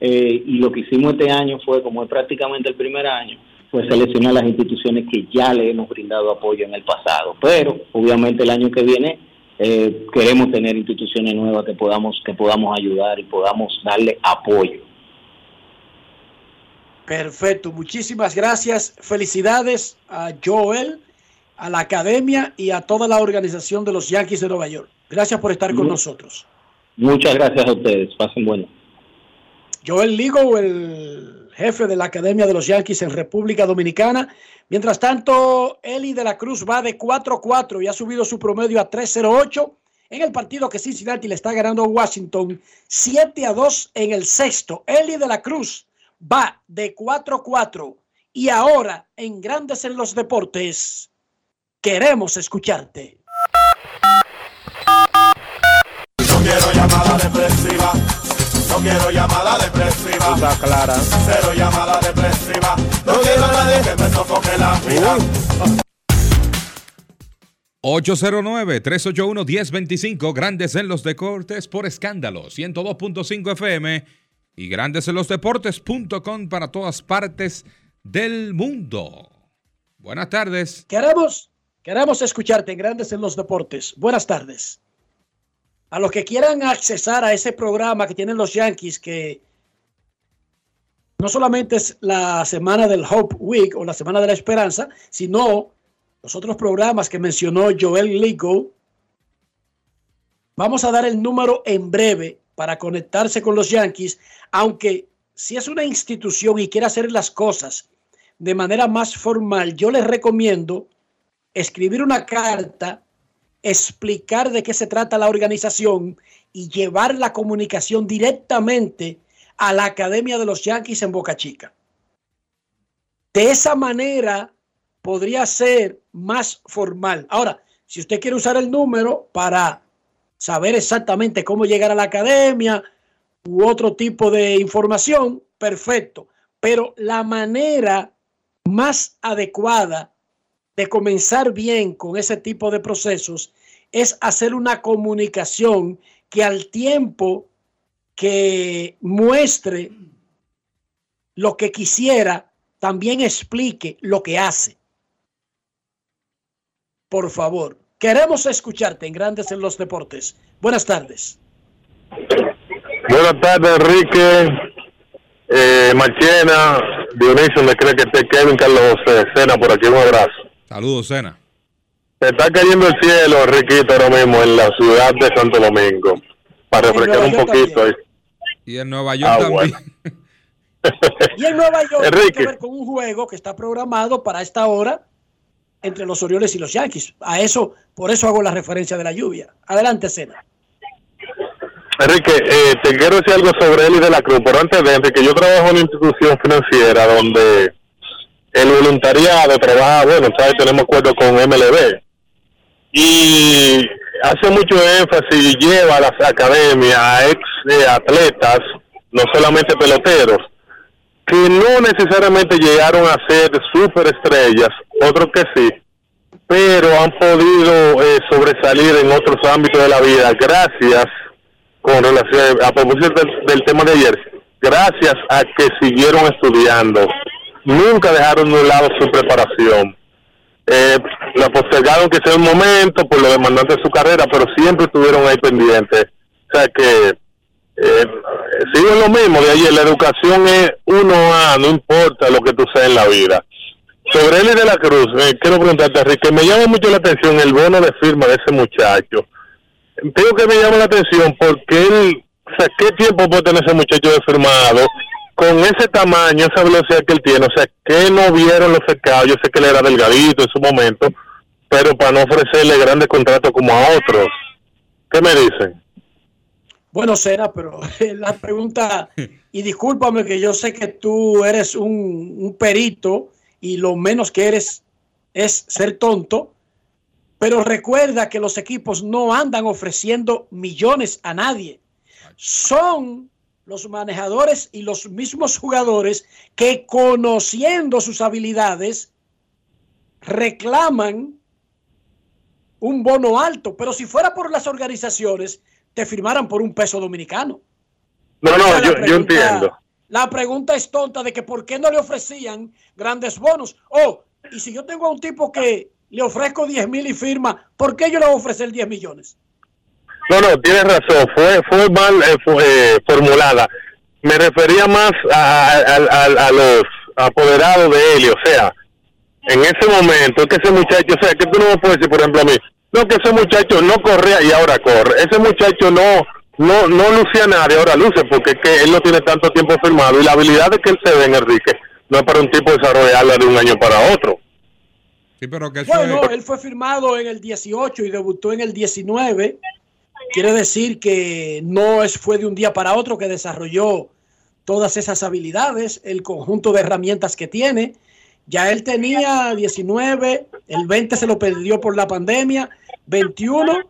eh, y lo que hicimos este año fue, como es prácticamente el primer año, pues seleccionar las instituciones que ya le hemos brindado apoyo en el pasado. Pero obviamente el año que viene eh, queremos tener instituciones nuevas que podamos que podamos ayudar y podamos darle apoyo. Perfecto, muchísimas gracias. Felicidades a Joel, a la academia y a toda la organización de los Yankees de Nueva York. Gracias por estar con nosotros. Muchas gracias a ustedes. Pasen bueno. Joel Ligo, el jefe de la Academia de los Yankees en República Dominicana. Mientras tanto, Eli de la Cruz va de 4-4 y ha subido su promedio a 3-0-8 en el partido que Cincinnati le está ganando a Washington 7 a 2 en el sexto. Eli de la Cruz va de 4-4 y ahora en Grandes en los Deportes queremos escucharte. No quiero llamada depresiva. No quiero llamada depresiva. Está clara. Cero llamada depresiva. No quiero a nadie que me sofoque la vida. 809-381-1025, Grandes en los Deportes por escándalo, 102.5 FM y Grandes en los Deportes.com para todas partes del mundo. Buenas tardes. Queremos, queremos escucharte en Grandes en los Deportes. Buenas tardes. A los que quieran accesar a ese programa que tienen los Yankees, que no solamente es la semana del Hope Week o la semana de la esperanza, sino los otros programas que mencionó Joel Ligo. Vamos a dar el número en breve para conectarse con los Yankees, aunque si es una institución y quiere hacer las cosas de manera más formal, yo les recomiendo escribir una carta, explicar de qué se trata la organización y llevar la comunicación directamente a la Academia de los Yankees en Boca Chica. De esa manera podría ser más formal. Ahora, si usted quiere usar el número para saber exactamente cómo llegar a la academia u otro tipo de información, perfecto. Pero la manera más adecuada de comenzar bien con ese tipo de procesos es hacer una comunicación que al tiempo que muestre lo que quisiera, también explique lo que hace. Por favor, queremos escucharte en Grandes en los Deportes. Buenas tardes. Buenas tardes, Enrique, eh, Marchena, Dionisio, me cree que esté Kevin Carlos José, por aquí, un abrazo. Saludos, Cena. Se está cayendo el cielo, Enriquito, ahora mismo en la ciudad de Santo Domingo, para refrescar un poquito. ahí. Y en Nueva York Ah, también. bueno. Y en Nueva York tiene que ver con un juego que está programado para esta hora entre los Orioles y los Yankees. A eso, por eso hago la referencia de la lluvia. Adelante, Cena. Enrique, eh, te quiero decir algo sobre Eli de la Cruz, pero antes de Enrique, yo trabajo en una institución financiera donde el voluntariado trabaja, bueno, sabes, tenemos acuerdo con MLB y hace mucho énfasis y lleva a las academias a ex eh, atletas, no solamente peloteros, que no necesariamente llegaron a ser superestrellas, otros que sí, pero han podido eh, sobresalir en otros ámbitos de la vida gracias con relación a propósito del, del tema de ayer, gracias a que siguieron estudiando, nunca dejaron de lado su preparación. Eh, la postergaron que sea un momento por lo demandante de su carrera, pero siempre estuvieron ahí pendientes. O sea que eh, sigo lo mismo de ayer, la educación es uno a, no importa lo que tú seas en la vida. Sobre Eli de la Cruz, eh, quiero preguntarte, Enrique, me llama mucho la atención el bono de firma de ese muchacho. Tengo que me llama la atención porque él, o sea, ¿qué tiempo puede tener ese muchacho de firmado con ese tamaño, esa velocidad que él tiene? O sea, ¿qué no vieron los cercados? Yo sé que él era delgadito en su momento, pero para no ofrecerle grandes contratos como a otros. ¿Qué me dicen? Bueno, Cena, pero la pregunta, y discúlpame que yo sé que tú eres un perito y lo menos que eres es ser tonto, pero recuerda que los equipos no andan ofreciendo millones a nadie. Son los manejadores y los mismos jugadores que conociendo sus habilidades reclaman un bono alto, pero si fuera por las organizaciones, te firmaran por un peso dominicano. No, no, yo, entiendo. La pregunta es tonta de que por qué no le ofrecían grandes bonos. Oh, y si yo tengo a un tipo que le ofrezco 10 mil y firma, ¿por qué yo le voy a ofrecer 10 millones? No, no, tienes razón, fue, fue mal eh, fue, eh, formulada. Me refería más a, a- a- a los apoderados de él, o sea, en ese momento, que ese muchacho, o sea, que tú no me puedes decir, por ejemplo, a mí, no, que ese muchacho no corría y ahora corre. Ese muchacho no no no lucía a nadie, ahora luce, porque es que él no tiene tanto tiempo firmado y la habilidad de que él se ve en Enrique no es para un tipo desarrollarla de un año para otro. Sí, pero que Bueno, es- él fue firmado en el 18 y debutó en el 19. Quiere decir que no es, fue de un día para otro que desarrolló todas esas habilidades, el conjunto de herramientas que tiene. Ya él tenía 19, el 20 se lo perdió por la pandemia, 21,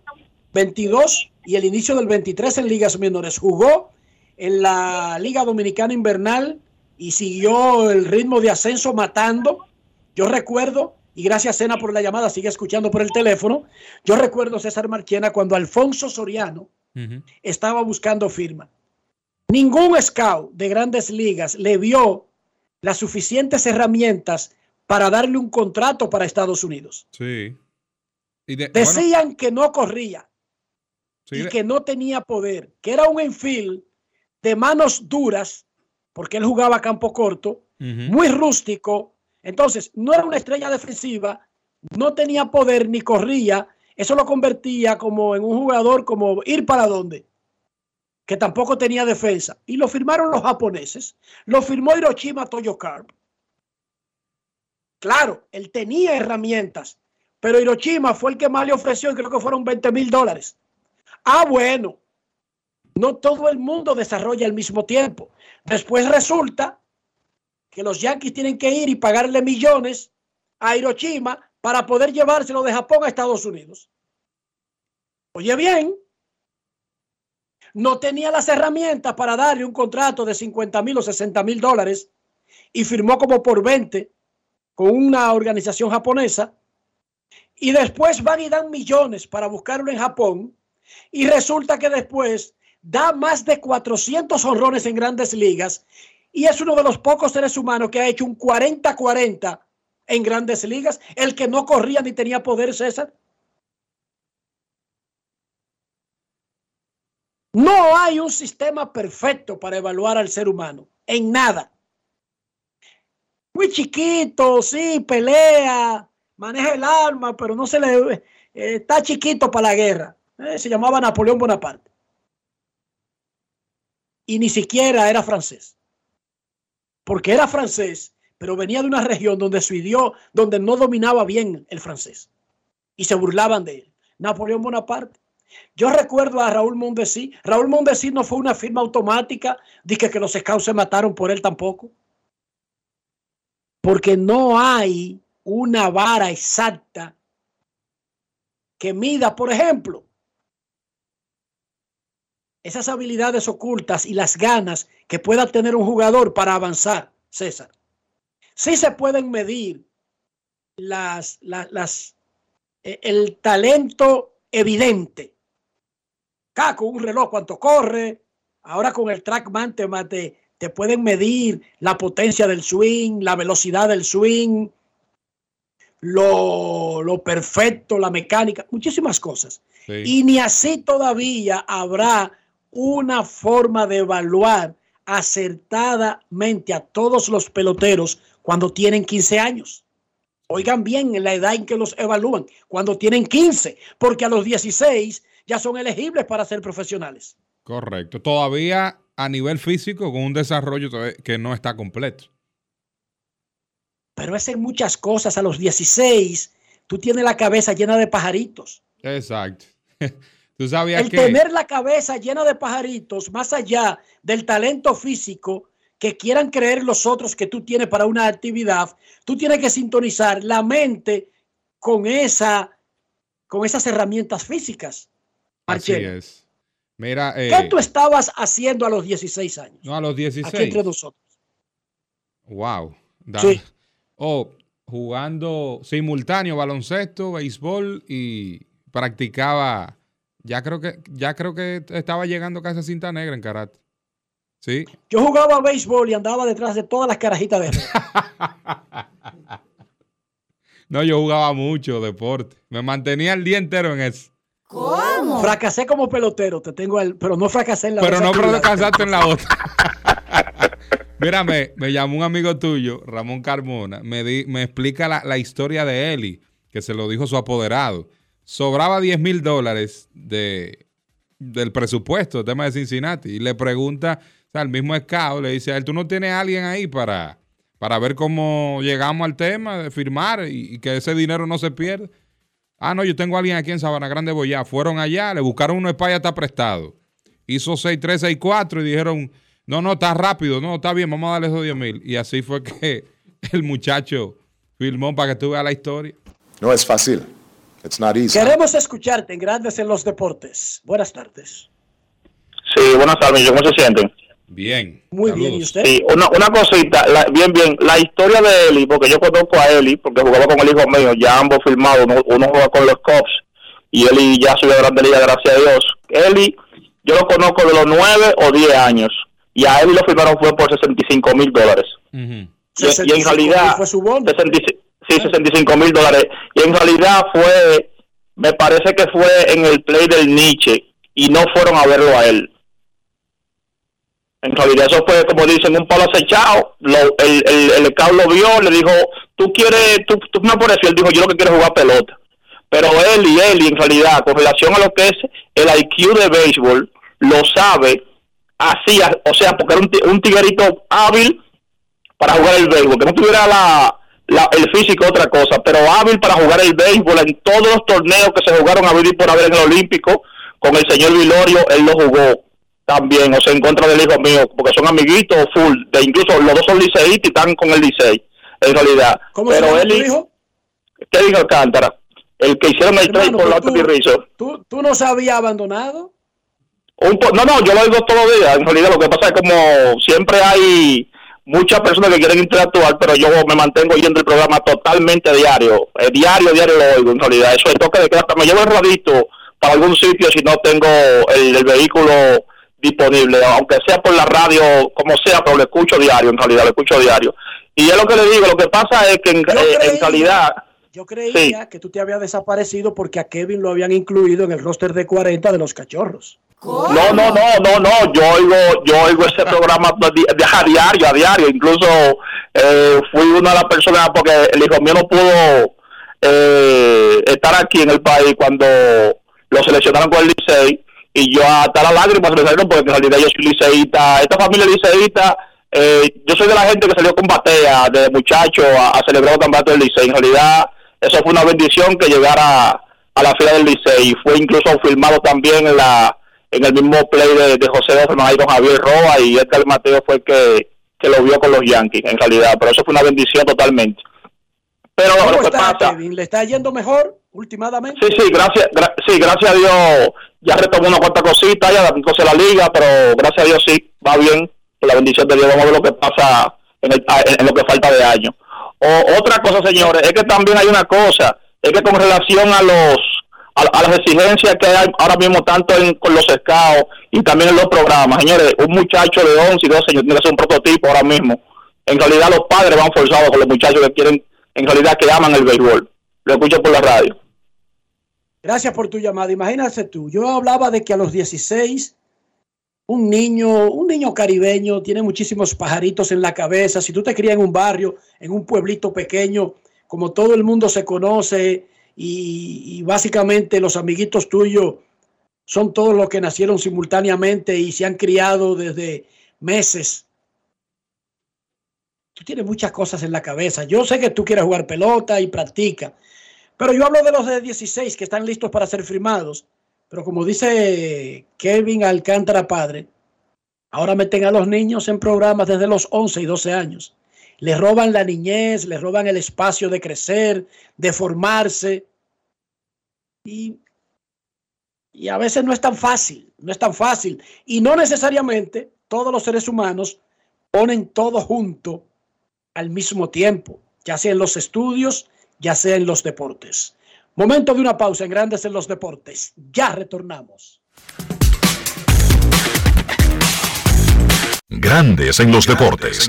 22 y el inicio del 23 en ligas menores. Jugó en la Liga Dominicana Invernal y siguió el ritmo de ascenso matando. Yo recuerdo, y gracias Sena por la llamada, sigue escuchando por el teléfono, yo recuerdo César Marchena cuando Alfonso Soriano estaba buscando firma. Ningún scout de grandes ligas le vio las suficientes herramientas para darle un contrato para Estados Unidos. Sí. Y de- bueno, Decían que no corría sí, y de- que no tenía poder, que era un infield de manos duras, porque él jugaba a campo corto, muy rústico. Entonces, no era una estrella defensiva, no tenía poder ni corría. Eso lo convertía como en un jugador como ir para dónde, que tampoco tenía defensa. Y lo firmaron los japoneses. Lo firmó Hiroshima Toyo Carp. Claro, él tenía herramientas, pero Hiroshima fue el que más le ofreció y creo que fueron 20 mil dólares. Ah, bueno, no todo el mundo desarrolla al mismo tiempo. Después resulta que los Yankees tienen que ir y pagarle millones a Hiroshima para poder llevárselo de Japón a Estados Unidos. Oye bien, no tenía las herramientas para darle un contrato de 50 mil o 60 mil dólares y firmó como por 20 con una organización japonesa y después van y dan millones para buscarlo en Japón y resulta que después da más de 400 honrones en grandes ligas y es uno de los pocos seres humanos que ha hecho un 40-40 en grandes ligas, el que no corría ni tenía poder, César. No hay un sistema perfecto para evaluar al ser humano, en nada. Muy chiquito, sí, pelea, maneja el arma, pero no se le... eh, está chiquito para la guerra. Eh, se llamaba Napoleón Bonaparte. Y ni siquiera era francés. Porque era francés, pero venía de una región donde su idioma, donde no dominaba bien el francés. Y se burlaban de él. Napoleón Bonaparte. Yo recuerdo a Raúl Mondesí. Raúl Mondesí no fue una firma automática. Dije que los scouts se mataron por él tampoco. Porque no hay una vara exacta que mida, por ejemplo, esas habilidades ocultas y las ganas que pueda tener un jugador para avanzar, César. Sí se pueden medir las, las, las eh, el talento evidente. Acá con un reloj cuánto corre, ahora con el trackman te, te, te pueden medir la potencia del swing, la velocidad del swing, lo, lo perfecto, la mecánica, muchísimas cosas. Sí. Y ni así todavía habrá una forma de evaluar acertadamente a todos los peloteros cuando tienen 15 años. Oigan bien en la edad en que los evalúan, cuando tienen 15, porque a los 16 ya son elegibles para ser profesionales. Correcto. Todavía a nivel físico con un desarrollo que no está completo. Pero es en muchas cosas. A los 16, tú tienes la cabeza llena de pajaritos. Exacto. Tú sabías El que tener la cabeza llena de pajaritos, más allá del talento físico que quieran creer los otros que tú tienes para una actividad, tú tienes que sintonizar la mente con esa, con esas herramientas físicas. así Marchena. es. Mira, eh, ¿Qué tú estabas haciendo a los 16 años? no a los Aquí 16. entre nosotros. Wow. Da- Sí. O jugando simultáneo baloncesto, béisbol y practicaba. Ya creo que ya creo que estaba llegando casi a cinta negra en karate. Sí. Yo jugaba béisbol y andaba detrás de todas las carajitas de No, yo jugaba mucho deporte. Me mantenía el día entero en eso. ¿Cómo? Fracasé como pelotero, te tengo el, pero no fracasé en la Pero otra no actividad. fracasaste en la otra. Mírame, me llamó un amigo tuyo, Ramón Carmona, me, di- me explica la, la historia de Eli, que se lo dijo su apoderado. Sobraba 10 mil dólares de, del presupuesto, el tema de Cincinnati, y le pregunta, o sea, el mismo scout le dice a él, ¿tú no tienes alguien ahí para, para ver cómo llegamos al tema de firmar y, que ese dinero no se pierda? Ah, no, yo tengo a alguien aquí en Sabana Grande Boyá. Fueron allá, le buscaron uno España, está prestado. Hizo 6-3, 6-4 y dijeron, no, no, está rápido, no, está bien, vamos a darle esos 10 mil. Y así fue que el muchacho filmó para que tú veas la historia. No es fácil. It's not easy. Queremos escucharte en Grandes en los Deportes. Buenas tardes. Sí, buenas tardes, ¿cómo se sienten? Bien. Muy bien, ¿y usted? Sí, una, una cosita, la- bien, bien, la historia de Eli, porque yo conozco a Eli, porque jugaba con el hijo mío, ya ambos firmados, uno, uno juega con los Cubs y Eli ya subió a Grande Liga, gracias a Dios. Eli, yo lo conozco de los 9 o 10 años, y a Eli lo firmaron fue por 65 mil dólares. Y, y en realidad, 65 sí, 65 mil dólares. Y en realidad fue, me parece que fue en el play del Nietzsche y no fueron a verlo a él. En realidad eso fue, como dicen, un palo acechado. Lo, el, el, el lo vio, le dijo, tú quieres, tú, tú me eso. Él dijo, yo lo que quiero es jugar pelota. Pero él y él, y en realidad, con relación a lo que es el IQ de béisbol, lo sabe así, o sea, porque era un, un tiguerito hábil para jugar el béisbol, que no tuviera la, la- el físico otra cosa, pero hábil para jugar el béisbol en todos los torneos que se jugaron a vivir por haber en el Olímpico, con el señor Vilorio, él lo jugó también, o sea, en contra del hijo mío, porque son amiguitos full, de incluso los dos son liceístas y están con el licey, en realidad. ¿Cómo se pero llama él, tu hijo? ¿qué dijo Alcántara? El que hicieron el trade por la Rizzo. ¿Tú, ¿Tú nos habías abandonado? Un po- no, no, yo lo digo todos los días. En realidad, lo que pasa es como siempre hay muchas personas que quieren interactuar, pero yo me mantengo oyendo el programa totalmente diario. Eh, diario, diario lo oigo, en realidad. Eso es toque de queda. Me llevo el radito para algún sitio si no tengo el, el vehículo disponible, aunque sea por la radio, como sea, pero lo escucho diario, en realidad, lo escucho diario. Y es lo que le digo, lo que pasa es que en, eh, en realidad... Yo creía que tú te habías desaparecido porque a Kevin lo habían incluido en el roster de 40 de los cachorros. No, no, no, no, no, yo oigo, yo oigo ese programa di- di- a diario, a diario, incluso eh, fui una de las personas porque el hijo mío no pudo eh, estar aquí en el país cuando lo seleccionaron con el Licey y yo hasta las lágrimas se me salieron porque en realidad yo soy liceísta, esta familia liceísta, eh, yo soy de la gente que salió con batea de muchacho a, a celebrar el campeonato del Licey, en realidad eso fue una bendición que llegara a la fila del Licey y fue incluso filmado también en la en el mismo play de, de José Offerman ahí con Javier Roa y Edgar Mateo fue el que, que lo vio con los Yankees en realidad, pero eso fue una bendición totalmente. Pero ¿Cómo lo que está pasa, Kevin? ¿Le está yendo mejor últimamente? sí, sí, gracias, gra- sí, gracias a Dios ya retomó una cuantas cositas, ya entonces la liga, pero gracias a Dios sí, va bien, por la bendición de Dios, vamos a ver lo que pasa en, el- en lo que falta de año. O, otra cosa, señores, es que también hay una cosa, es que con relación a los a, las exigencias que hay ahora mismo tanto en, con los scouts y también en los programas, señores, un muchacho de 11 y 12 años tiene que ser un prototipo ahora mismo. En realidad los padres van forzados con los muchachos que quieren, en realidad que aman el béisbol. Lo escucho por la radio. Gracias por tu llamada. Imagínate tú, yo hablaba de que a los 16 un niño, un niño caribeño tiene muchísimos pajaritos en la cabeza. Si tú te crías en un barrio, en un pueblito pequeño, como todo el mundo se conoce y, básicamente los amiguitos tuyos son todos los que nacieron simultáneamente y se han criado desde meses. Tú tienes muchas cosas en la cabeza. Yo sé que tú quieres jugar pelota y practica, pero yo hablo de los de 16 que están listos para ser firmados. Pero como dice Kevin Alcántara padre, ahora meten a los niños en programas desde los 11 y 12 años. Les roban la niñez, les roban el espacio de crecer, de formarse. Y, y a veces no es tan fácil, no es tan fácil. Y no necesariamente todos los seres humanos ponen todo junto al mismo tiempo, ya sea en los estudios, ya sea en los deportes. Momento de una pausa en Grandes en los Deportes. Ya retornamos. Grandes en los deportes.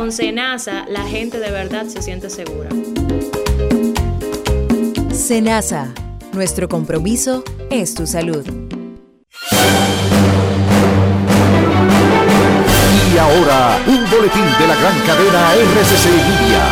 Con SENASA la gente de verdad se siente segura. SENASA, nuestro compromiso es tu salud. Y ahora, un boletín de la gran cadena RCC Media.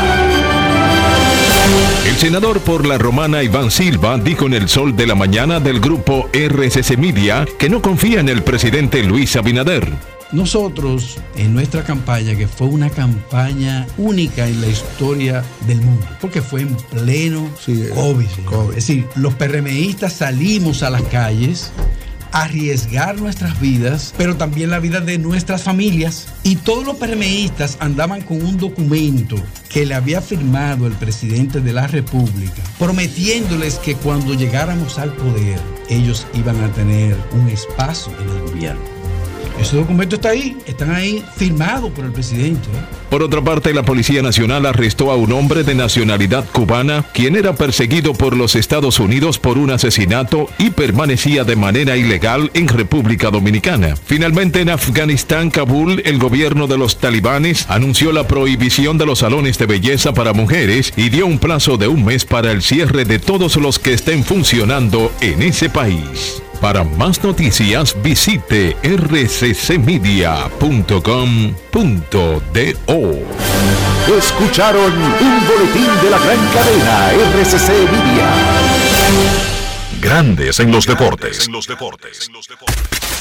El senador por la romana Iván Silva dijo en el sol de la mañana del grupo RCC Media que no confía en el presidente Luis Abinader. Nosotros, en nuestra campaña, que fue una campaña única en la historia del mundo, porque fue en pleno COVID, Es decir, los PRMistas salimos a las calles a arriesgar nuestras vidas, pero también la vida de nuestras familias. Y todos los PRMistas andaban con un documento que le había firmado el presidente de la República, prometiéndoles que cuando llegáramos al poder, ellos iban a tener un espacio en el gobierno. Ese documento está ahí, están ahí firmados por el presidente. Por otra parte, la Policía Nacional arrestó a un hombre de nacionalidad cubana, quien era perseguido por los Estados Unidos por un asesinato y permanecía de manera ilegal en República Dominicana. Finalmente, en Afganistán, Kabul, el gobierno de los talibanes anunció la prohibición de los salones de belleza para mujeres y dio un plazo de un mes para el cierre de todos los que estén funcionando en ese país. Para más noticias visite rccmedia.com.do. Escucharon un boletín de la gran cadena RCC Media. Grandes en los deportes.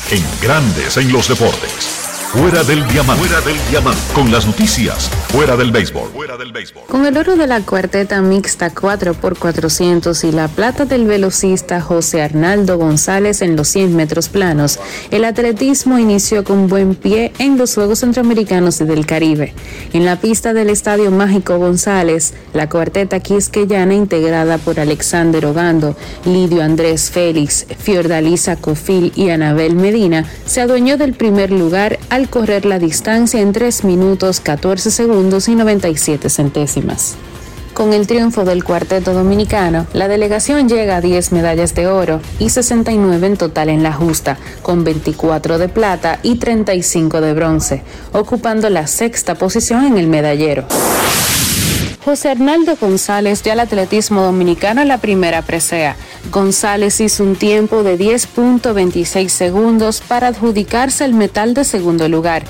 En Grandes en los deportes. Fuera del diamante. Fuera del diamante. Con las noticias. Fuera del béisbol. Fuera del béisbol. Con el oro de la cuarteta mixta 4x400 y la plata del velocista José Arnaldo González en los 100 metros planos, el atletismo inició con buen pie en los Juegos Centroamericanos y del Caribe. En la pista del Estadio Mágico González, la cuarteta quisqueyana integrada por Alexander Ogando, Lidio Andrés Félix, Fiordalisa Cofil y Anabel Medina se adueñó del primer lugar al correr la distancia en 3 minutos 14 segundos y 97 centésimas. Con el triunfo del cuarteto dominicano, la delegación llega a 10 medallas de oro y 69 en total en la justa, con 24 de plata y 35 de bronce, ocupando la sexta posición en el medallero. José Arnaldo González dio al atletismo dominicano la primera presea. González hizo un tiempo de 10.26 segundos para adjudicarse el metal de segundo lugar.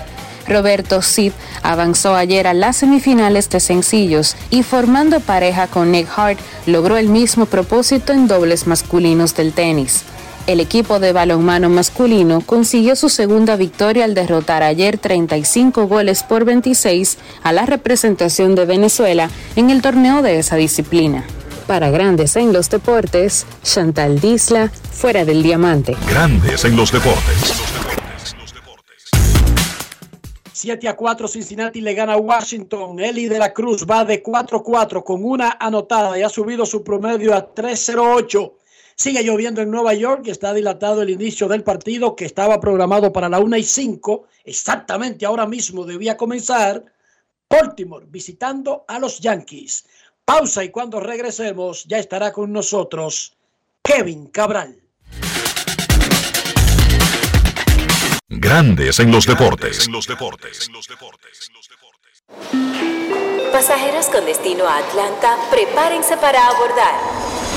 Roberto Cid avanzó ayer a las semifinales de sencillos y formando pareja con Nick Hart logró el mismo propósito en dobles masculinos del tenis. El equipo de balonmano masculino consiguió su segunda victoria al derrotar ayer 35 goles por 26 a la representación de Venezuela en el torneo de esa disciplina. Para Grandes en los Deportes, Chantal Disla, fuera del diamante. Grandes en los deportes. 7 a 4 Cincinnati le gana a Washington. Eli de la Cruz va de 4-4 con una anotada y ha subido su promedio a 3-0-8. Sigue lloviendo en Nueva York y está dilatado el inicio del partido que estaba programado para la 1 y 5. Exactamente ahora mismo debía comenzar. Baltimore visitando a los Yankees. Pausa y cuando regresemos ya estará con nosotros Kevin Cabral. Grandes en los deportes. En los deportes. Pasajeros con destino a Atlanta, prepárense para abordar.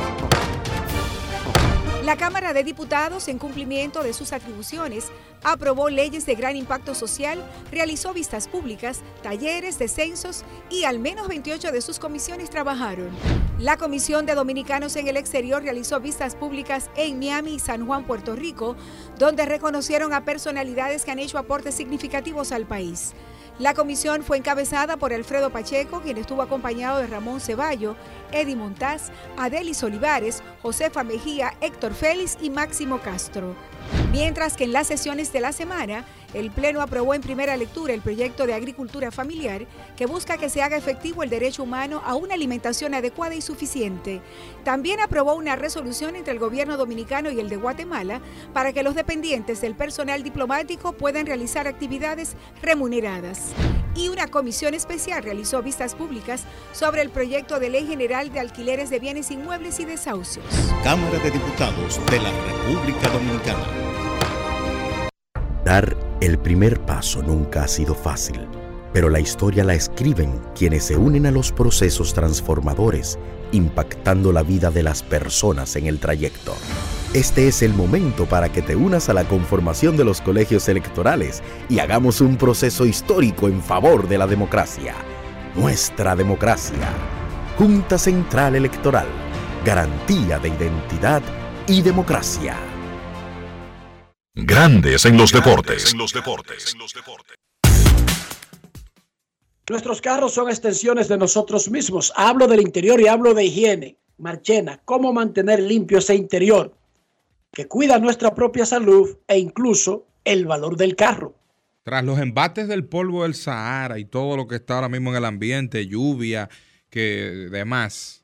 La Cámara de Diputados, en cumplimiento de sus atribuciones, aprobó leyes de gran impacto social, realizó vistas públicas, talleres, descensos y al menos 28 de sus comisiones trabajaron. La Comisión de Dominicanos en el Exterior realizó vistas públicas en Miami y San Juan, Puerto Rico, donde reconocieron a personalidades que han hecho aportes significativos al país. La comisión fue encabezada por Alfredo Pacheco, quien estuvo acompañado de Ramón Ceballo, Eddie Montaz, Adelis Olivares, Josefa Mejía, Héctor Félix y Máximo Castro. Mientras que en las sesiones de la semana, el Pleno aprobó en primera lectura el proyecto de agricultura familiar que busca que se haga efectivo el derecho humano a una alimentación adecuada y suficiente. También aprobó una resolución entre el gobierno dominicano y el de Guatemala para que los dependientes del personal diplomático puedan realizar actividades remuneradas. Y una comisión especial realizó vistas públicas sobre el proyecto de ley general de alquileres de bienes inmuebles y desahucios. Cámara de Diputados de la República Dominicana. El primer paso nunca ha sido fácil, pero la historia la escriben quienes se unen a los procesos transformadores, impactando la vida de las personas en el trayecto. Este es el momento para que te unas a la conformación de los colegios electorales y hagamos un proceso histórico en favor de la democracia. Nuestra democracia. Junta Central Electoral. Garantía de identidad y democracia. Grandes en los deportes. Nuestros carros son extensiones de nosotros mismos. Hablo del interior y hablo de higiene. Marchena, cómo mantener limpio ese interior que cuida nuestra propia salud e incluso el valor del carro. Tras los embates del polvo del Sahara y todo lo que está ahora mismo en el ambiente, lluvia, que demás,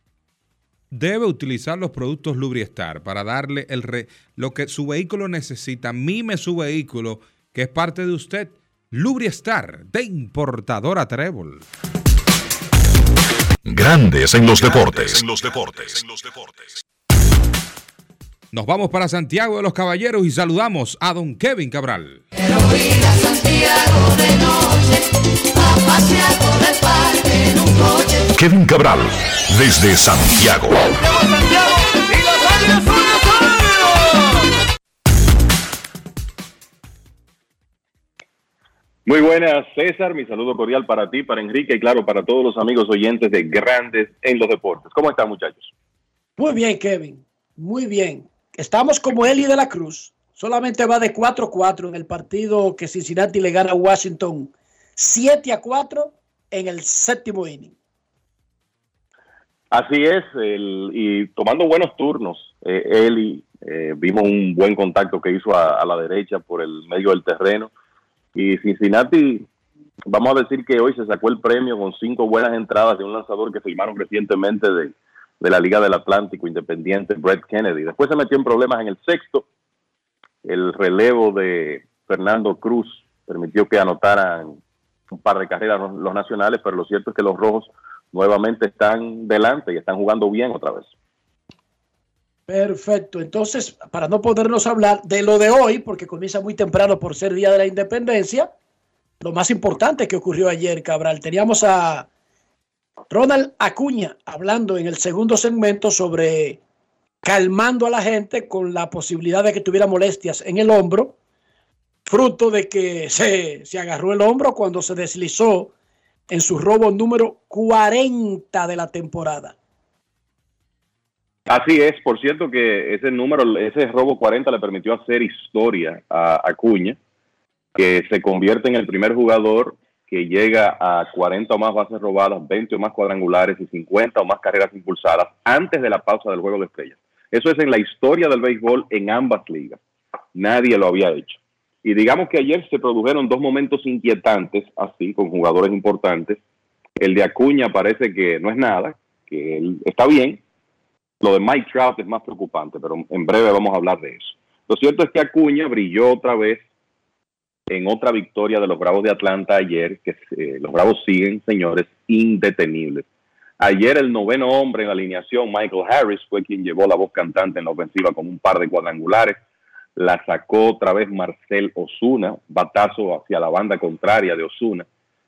debe utilizar los productos Lubriestar para darle el lo que su vehículo necesita. Mime su vehículo, que es parte de usted. Lubriestar, de importadora Trébol. Grandes en los deportes. En los deportes. Nos vamos para Santiago de los Caballeros y saludamos a don Kevin Cabral. Kevin Cabral, desde Santiago. Muy buenas, César. Mi saludo cordial para ti, para Enrique y claro, para todos los amigos oyentes de Grandes en los Deportes. ¿Cómo están, muchachos? Muy bien, Kevin. Muy bien. Estamos como Eli de la Cruz. Solamente va de 4-4 en el partido que Cincinnati le gana a Washington 7 a 4 en el séptimo inning. Así es, y tomando buenos turnos, eh, Eli, eh, vimos un buen contacto que hizo a, la derecha por el medio del terreno. Y Cincinnati, vamos a decir que hoy se sacó el premio con cinco buenas entradas de un lanzador que firmaron recientemente de, de la Liga del Atlántico Independiente, Brett Kennedy. Después se metió en problemas en el sexto. El relevo de Fernando Cruz permitió que anotaran un par de carreras los nacionales, pero lo cierto es que los rojos nuevamente están delante y están jugando bien otra vez. Perfecto. Entonces, para no podernos hablar de lo de hoy, porque comienza muy temprano por ser Día de la Independencia, lo más importante que ocurrió ayer, Cabral, teníamos a Ronald Acuña hablando en el segundo segmento sobre calmando a la gente con la posibilidad de que tuviera molestias en el hombro, fruto de que se, se agarró el hombro cuando se deslizó en su robo número 40 de la temporada. Así es, por cierto que ese número, ese robo 40 le permitió hacer historia a Acuña, que se convierte en el primer jugador que llega a 40 o más bases robadas, 20 o más cuadrangulares y 50 o más carreras impulsadas antes de la pausa del juego de estrellas. Eso es en la historia del béisbol en ambas ligas. Nadie lo había hecho. Y digamos que ayer se produjeron dos momentos inquietantes, así, con jugadores importantes. El de Acuña parece que no es nada, que él está bien. Lo de Mike Trout es más preocupante, pero en breve vamos a hablar de eso. Lo cierto es que Acuña brilló otra vez en otra victoria de los Bravos de Atlanta ayer, que eh, los Bravos siguen, señores, indetenibles. Ayer el noveno hombre en la alineación, Michael Harris, fue quien llevó la voz cantante en la ofensiva con un par de cuadrangulares. La sacó otra vez Marcel Osuna, batazo hacia la banda contraria de Osuna.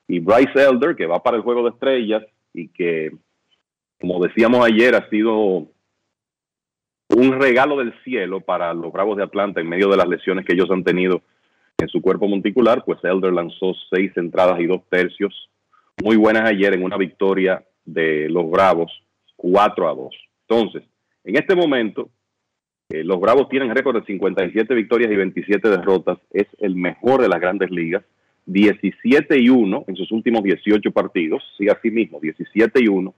Y Bryce Elder, que va para el juego de estrellas y que, como decíamos ayer, ha sido un regalo del cielo para los Bravos de Atlanta en medio de las lesiones que ellos han tenido en su cuerpo monticular, pues Elder lanzó seis entradas y dos tercios muy buenas ayer en una victoria de los Bravos 4 a 2. Entonces, en este momento, eh, los Bravos tienen récord de 57 victorias y 27 derrotas. Es el mejor de las grandes ligas. 17 y 1 en sus últimos 18 partidos. Sí, así mismo, 17 y 1.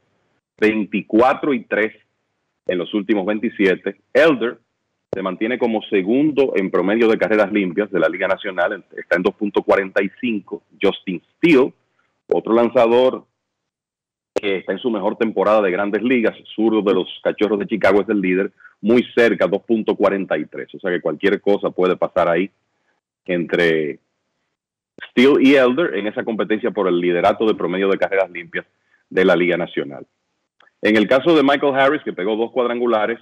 24 y 3 en los últimos 27. Elder se mantiene como segundo en promedio de carreras limpias de la Liga Nacional. Está en 2.45. Justin Steele, otro lanzador que está en su mejor temporada de grandes ligas, zurdo de los Cachorros de Chicago es el líder, muy cerca, 2.43. O sea que cualquier cosa puede pasar ahí entre Steele y Elder en esa competencia por el liderato de promedio de carreras limpias de la Liga Nacional. En el caso de Michael Harris, que pegó dos cuadrangulares,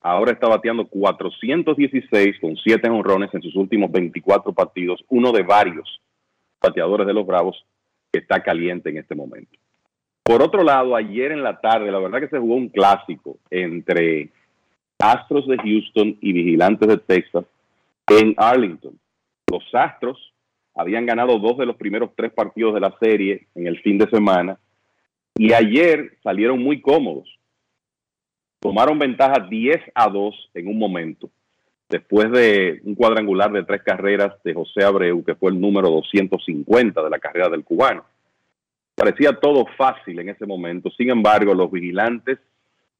ahora está bateando 416 con 7 honrones en sus últimos 24 partidos, uno de varios bateadores de los Bravos que está caliente en este momento. Por otro lado, ayer en la tarde, la verdad que se jugó un clásico entre Astros de Houston y Vigilantes de Texas en Arlington. Los Astros habían ganado dos de los primeros tres partidos de la serie en el fin de semana y ayer salieron muy cómodos. Tomaron ventaja 10 a 2 en un momento, después de un cuadrangular de tres carreras de José Abreu, que fue el número 250 de la carrera del cubano. Parecía todo fácil en ese momento. Sin embargo, los vigilantes,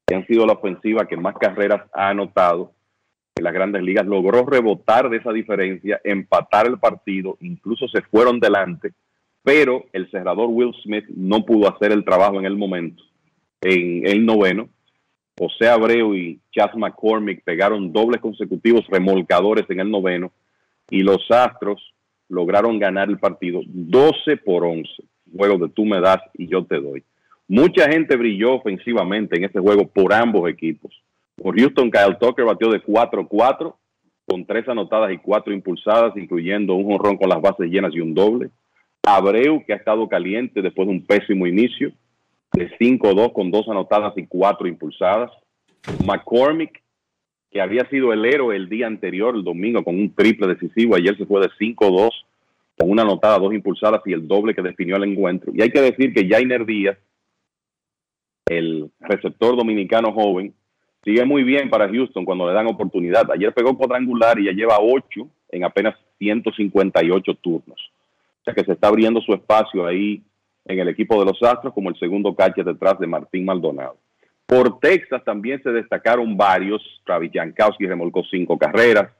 que han sido la ofensiva que más carreras ha anotado en las grandes ligas, logró rebotar de esa diferencia, empatar el partido, incluso se fueron delante, pero el cerrador Will Smith no pudo hacer el trabajo en el momento, en el noveno. José Abreu y Chas McCormick pegaron dobles consecutivos remolcadores en el noveno y los Astros lograron ganar el partido 12 por 11 juego de tú me das y yo te doy. Mucha gente brilló ofensivamente en este juego por ambos equipos. Por Houston, Kyle Tucker batió de 4-4 con tres anotadas y cuatro impulsadas, incluyendo un jonrón con las bases llenas y un doble. Abreu, que ha estado caliente después de un pésimo inicio, de 5-2 con dos anotadas y cuatro impulsadas. McCormick, que había sido el héroe el día anterior, el domingo, con un triple decisivo, ayer se fue de 5-2 con una anotada, dos impulsadas y el doble que definió el encuentro. Y hay que decir que Jainer Díaz, el receptor dominicano joven, sigue muy bien para Houston cuando le dan oportunidad. Ayer pegó cuadrangular y ya lleva ocho en apenas 158 turnos. O sea que se está abriendo su espacio ahí en el equipo de los Astros como el segundo catcher detrás de Martín Maldonado. Por Texas también se destacaron varios. Travis Jankowski remolcó cinco carreras.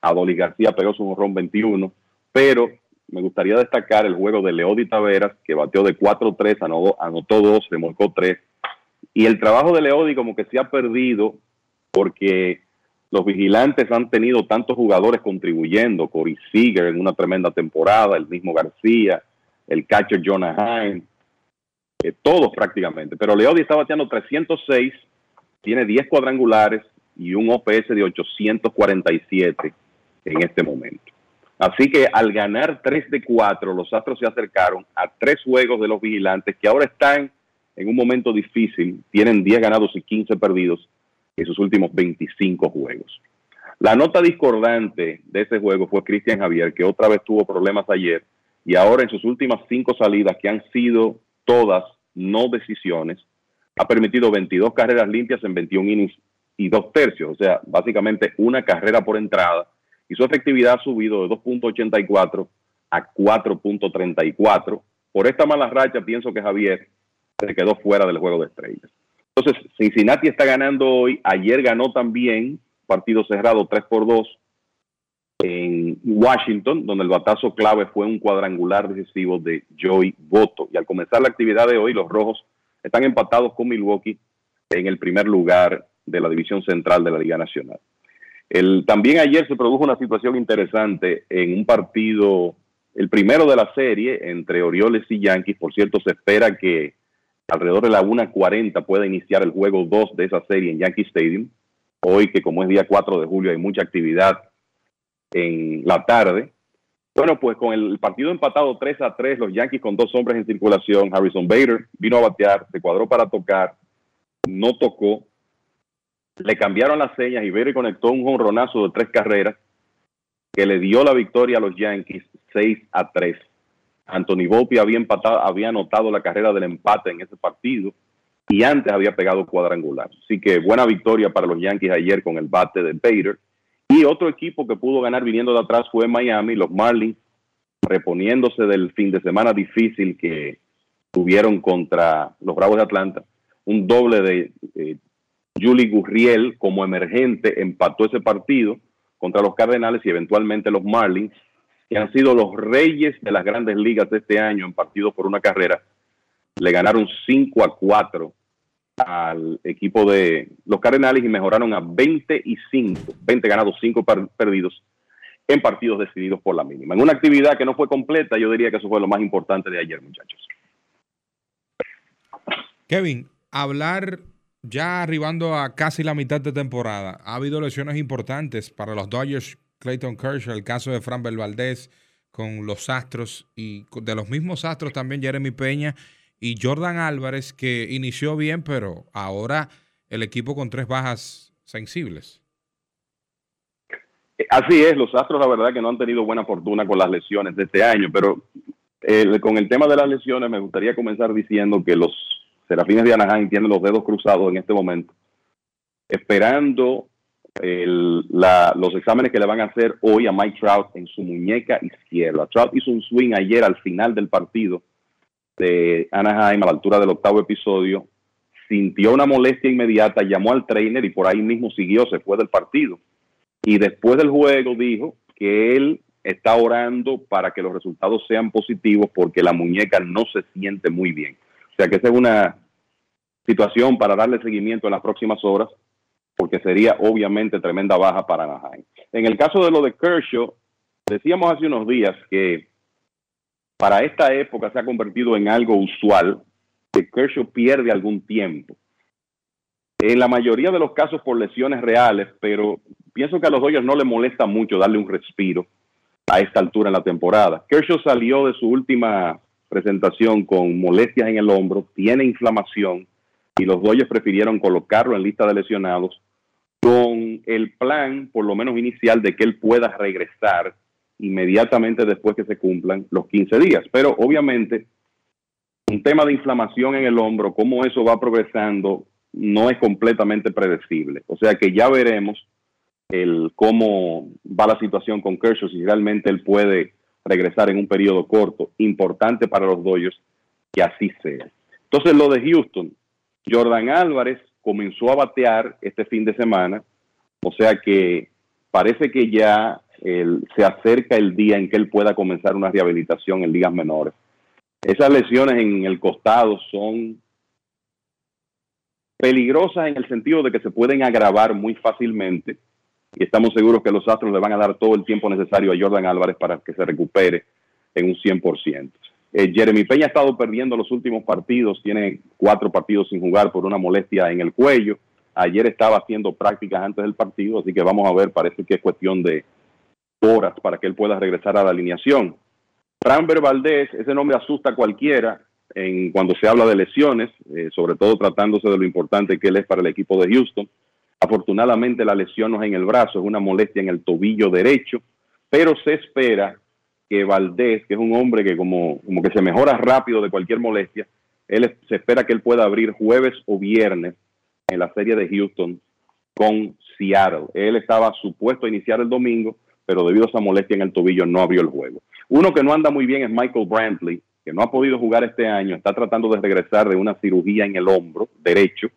Adolis García pegó su jorrón 21. Pero me gustaría destacar el juego de Leody Taveras, que bateó de 4-3, anotó, anotó 2, remolcó 3. Y el trabajo de Leody como que se ha perdido porque los vigilantes han tenido tantos jugadores contribuyendo, Corey Seager en una tremenda temporada, el mismo García, el catcher Jonah Hine, eh, todos prácticamente. Pero Leody está bateando 306, tiene 10 cuadrangulares y un OPS de 847 en este momento. Así que al ganar 3 de 4, los Astros se acercaron a tres juegos de los vigilantes que ahora están en un momento difícil. Tienen 10 ganados y 15 perdidos en sus últimos 25 juegos. La nota discordante de ese juego fue Cristian Javier, que otra vez tuvo problemas ayer y ahora en sus últimas cinco salidas, que han sido todas no decisiones, ha permitido 22 carreras limpias en 21 innings y dos tercios, o sea, básicamente una carrera por entrada y su efectividad ha subido de 2.84 a 4.34. Por esta mala racha pienso que Javier se quedó fuera del juego de estrellas. Entonces, Cincinnati está ganando hoy. Ayer ganó también partido cerrado 3 por 2 en Washington, donde el batazo clave fue un cuadrangular decisivo de Joey Boto. Y al comenzar la actividad de hoy, los rojos están empatados con Milwaukee en el primer lugar de la división central de la Liga Nacional también ayer se produjo una situación interesante en un partido, el primero de la serie entre Orioles y Yankees. Por cierto, se espera que alrededor de la 1.40 pueda iniciar el juego 2 de esa serie en Yankee Stadium. Hoy, que como es día 4 de julio, hay mucha actividad en la tarde. Bueno, pues con el partido empatado 3 a 3, los Yankees con dos hombres en circulación, Harrison Bader vino a batear, se cuadró para tocar, no tocó, le cambiaron las señas y Berry conectó un jonronazo de tres carreras que le dio la victoria a los Yankees 6 a 3. Anthony Volpi había, empatado, había anotado la carrera del empate en ese partido y antes había pegado cuadrangular. Así que buena victoria para los Yankees ayer con el bate de Bader. Otro equipo que pudo ganar viniendo de atrás fue Miami, los Marlins, reponiéndose del fin de semana difícil que tuvieron contra los Bravos de Atlanta. Un doble de eh, Julie Gurriel como emergente empató ese partido contra los Cardenales y eventualmente los Marlins, que han sido los reyes de las grandes ligas de este año en partidos por una carrera, le ganaron 5 a 4 al equipo de los Cardenales y mejoraron a 20 y 5, 20 ganados, 5 perdidos en partidos decididos por la mínima. En una actividad que no fue completa, yo diría que eso fue lo más importante de ayer, muchachos. Kevin, hablar ya arribando a casi la mitad de temporada, ha habido lesiones importantes para los Dodgers, Clayton Kershaw, el caso de Fran Valdez con los Astros y de los mismos Astros también Jeremy Peña y Jordan Álvarez que inició bien, pero ahora el equipo con tres bajas sensibles. Así es, los Astros la verdad que no han tenido buena fortuna con las lesiones de este año, pero eh, con el tema de las lesiones me gustaría comenzar diciendo que los Serafines de Anaheim tienen los dedos cruzados en este momento, esperando los exámenes que le van a hacer hoy a Mike Trout en su muñeca izquierda. Trout hizo un swing ayer al final del partido de Anaheim a la altura del octavo episodio, sintió una molestia inmediata, llamó al trainer y por ahí mismo siguió, se fue del partido. Y después del juego dijo que él está orando para que los resultados sean positivos porque la muñeca no se siente muy bien. O sea que esa es una situación para darle seguimiento en las próximas horas, porque sería obviamente tremenda baja para Anaheim. En el caso de lo de Kershaw, decíamos hace unos días que para esta época se ha convertido en algo usual que Kershaw pierde algún tiempo. En la mayoría de los casos por lesiones reales, pero pienso que a los Dodgers no le molesta mucho darle un respiro a esta altura en la temporada. Kershaw salió de su última presentación con molestias en el hombro, tiene inflamación y los Dodgers prefirieron colocarlo en lista de lesionados con el plan, por lo menos inicial, de que él pueda regresar inmediatamente después que se cumplan los 15 días. Pero obviamente, un tema de inflamación en el hombro, cómo eso va progresando, no es completamente predecible. O sea que ya veremos el cómo va la situación con Kershaw, si realmente él puede regresar en un periodo corto, importante para los Dodgers, que así sea. Entonces, lo de Houston, Jordan Álvarez comenzó a batear este fin de semana, o sea que parece que ya se acerca el día en que él pueda comenzar una rehabilitación en ligas menores. Esas lesiones en el costado son peligrosas en el sentido de que se pueden agravar muy fácilmente y estamos seguros que los Astros le van a dar todo el tiempo necesario a Jordan Álvarez para que se recupere en un 100%. Eh, Jeremy Peña ha estado perdiendo los últimos partidos, tiene cuatro partidos sin jugar por una molestia en el cuello. Ayer estaba haciendo prácticas antes del partido, así que vamos a ver, parece que es cuestión de horas para que él pueda regresar a la alineación. Framber Valdez, ese nombre asusta a cualquiera en, cuando se habla de lesiones, eh, sobre todo tratándose de lo importante que él es para el equipo de Houston. Afortunadamente la lesión no es en el brazo, es una molestia en el tobillo derecho, pero se espera que Valdés, que es un hombre que como, como que se mejora rápido de cualquier molestia, él se espera que él pueda abrir jueves o viernes en la serie de Houston con Seattle. Él estaba supuesto a iniciar el domingo, pero debido a esa molestia en el tobillo no abrió el juego. Uno que no anda muy bien es Michael Brantley, que no ha podido jugar este año, está tratando de regresar de una cirugía en el hombro derecho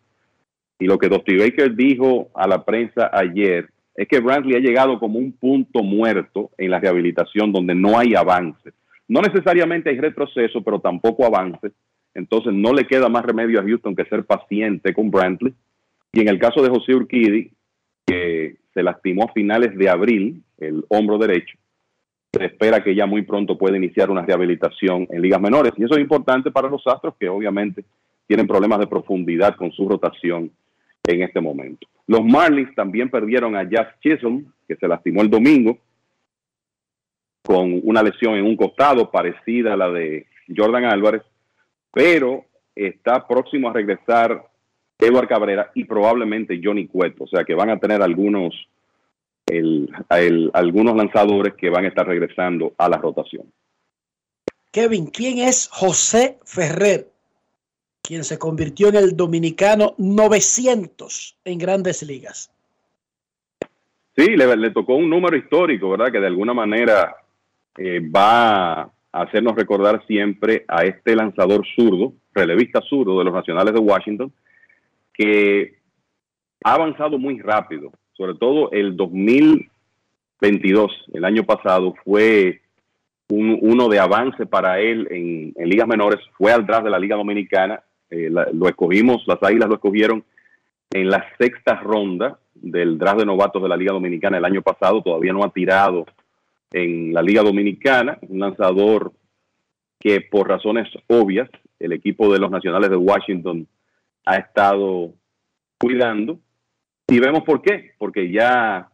y lo que Dusty Baker dijo a la prensa ayer es que Brantley ha llegado como un punto muerto en la rehabilitación donde no hay avance. No necesariamente hay retroceso, pero tampoco avance. Entonces no le queda más remedio a Houston que ser paciente con Brantley. Y en el caso de José Urquidi, que se lastimó a finales de abril, el hombro derecho, se espera que ya muy pronto pueda iniciar una rehabilitación en ligas menores. Y eso es importante para los Astros, que obviamente tienen problemas de profundidad con su rotación en este momento. Los Marlins también perdieron a Jazz Chisholm, que se lastimó el domingo con una lesión en un costado parecida a la de Jordan Álvarez, pero está próximo a regresar Edward Cabrera y probablemente Johnny Cueto. O sea que van a tener algunos, el, el- algunos lanzadores que van a estar regresando a la rotación. Kevin, ¿quién es José Ferrer? Quien se convirtió en el dominicano 900 en grandes ligas. Sí, le, le tocó un número histórico, ¿verdad? Que de alguna manera eh, va a hacernos recordar siempre a este lanzador zurdo, relevista zurdo de los Nacionales de Washington, que ha avanzado muy rápido. Sobre todo el 2022, el año pasado, fue un- uno de avance para él en, ligas menores. Fue al draft de la Liga Dominicana. eh, lo escogimos, las Águilas lo escogieron en la sexta ronda del draft de novatos de la Liga Dominicana el año pasado. Todavía no ha tirado en la Liga Dominicana. Un lanzador que por razones obvias el equipo de los Nacionales de Washington ha estado cuidando. Y vemos por qué. Porque ya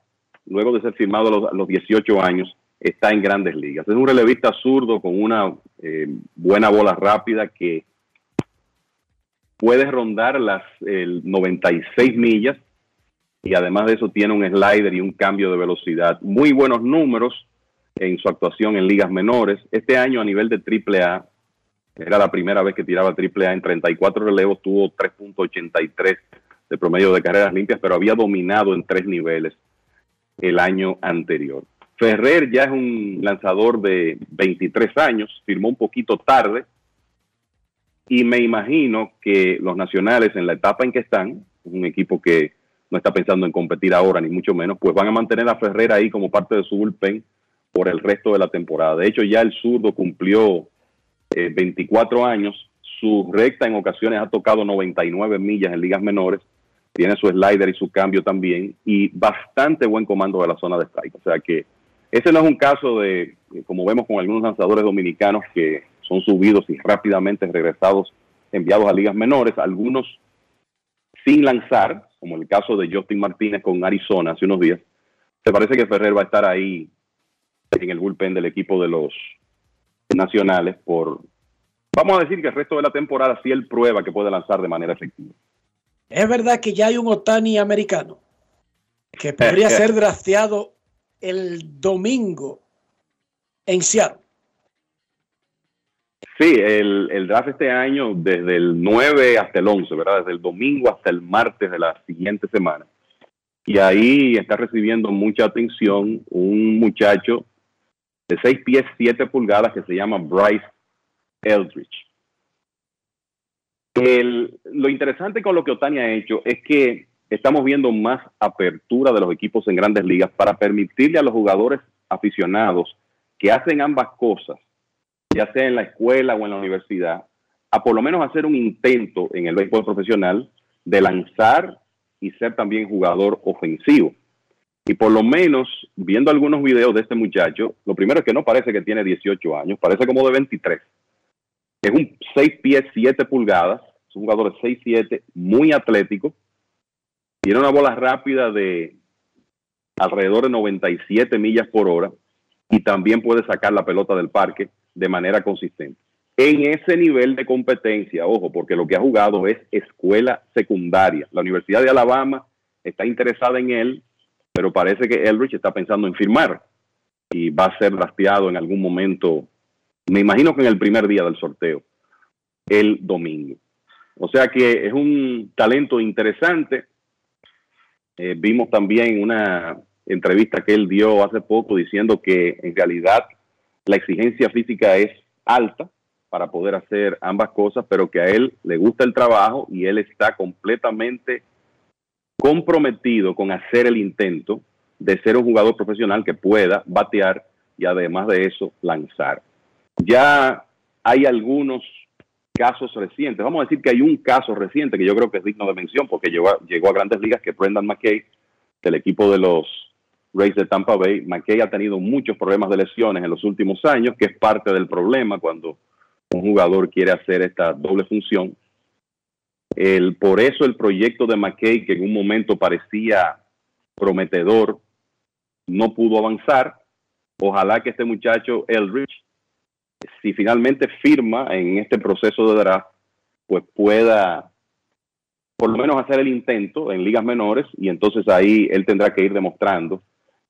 luego de ser firmado a los, a los 18 años está en grandes ligas. Es un relevista zurdo con una eh, buena bola rápida que puede rondar las el 96 millas y además de eso tiene un slider y un cambio de velocidad. Muy buenos números en su actuación en ligas menores. Este año a nivel de AAA, era la primera vez que tiraba AAA en 34 relevos, tuvo 3.83 de promedio de carreras limpias, pero había dominado en tres niveles el año anterior. Ferrer ya es un lanzador de 23 años, firmó un poquito tarde y me imagino que los nacionales en la etapa en que están, un equipo que no está pensando en competir ahora ni mucho menos, pues van a mantener a Ferrer ahí como parte de su bullpen por el resto de la temporada. De hecho, ya el zurdo cumplió eh, 24 años, su recta en ocasiones ha tocado 99 millas en ligas menores, tiene su slider y su cambio también, y bastante buen comando de la zona de strike. O sea que ese no es un caso de, eh, como vemos con algunos lanzadores dominicanos que son subidos y rápidamente regresados, enviados a ligas menores, algunos sin lanzar, como el caso de Justin Martínez con Arizona hace unos días. Se parece que Ferrer va a estar ahí en el bullpen del equipo de los nacionales por, vamos a decir que el resto de la temporada sí él prueba que puede lanzar de manera efectiva. Es verdad que ya hay un Otani americano que podría ser drafteado el domingo en Seattle. Sí, el, el draft este año, desde el 9 hasta el 11, ¿verdad? Desde el domingo hasta el martes de la siguiente semana. Y ahí está recibiendo mucha atención un muchacho de 6 pies 7 pulgadas que se llama Bryce Eldridge. El- lo interesante con lo que Otani ha hecho es que estamos viendo más apertura de los equipos en grandes ligas para permitirle a los jugadores aficionados que hacen ambas cosas, ya sea en la escuela o en la universidad, a por lo menos hacer un intento en el béisbol profesional de lanzar y ser también jugador ofensivo. Y por lo menos, viendo algunos videos de este muchacho, lo primero es que no parece que tiene 18 años, parece como de 23. Es un 6 pies 7 pulgadas, es un jugador de 6-7, muy atlético, tiene una bola rápida de alrededor de 97 millas por hora y también puede sacar la pelota del parque de manera consistente. En ese nivel de competencia, ojo, porque lo que ha jugado es escuela secundaria. La Universidad de Alabama está interesada en él, pero parece que Elrich está pensando en firmar y va a ser rastreado en algún momento, me imagino que en el primer día del sorteo, el domingo. O sea que es un talento interesante. Eh, vimos también una entrevista que él dio hace poco diciendo que en realidad la exigencia física es alta para poder hacer ambas cosas, pero que a él le gusta el trabajo y él está completamente comprometido con hacer el intento de ser un jugador profesional que pueda batear y además de eso lanzar. Ya hay algunos casos recientes, vamos a decir que hay un caso reciente que yo creo que es digno de mención porque llegó a, llegó a grandes ligas, que Brendan McKay, del equipo de los Rays de Tampa Bay. McKay ha tenido muchos problemas de lesiones en los últimos años, que es parte del problema cuando un jugador quiere hacer esta doble función. El, por eso el proyecto de McKay, que en un momento parecía prometedor, no pudo avanzar. Ojalá que este muchacho, Elrich, si finalmente firma en este proceso de draft, pues pueda por lo menos hacer el intento en ligas menores y entonces ahí él tendrá que ir demostrando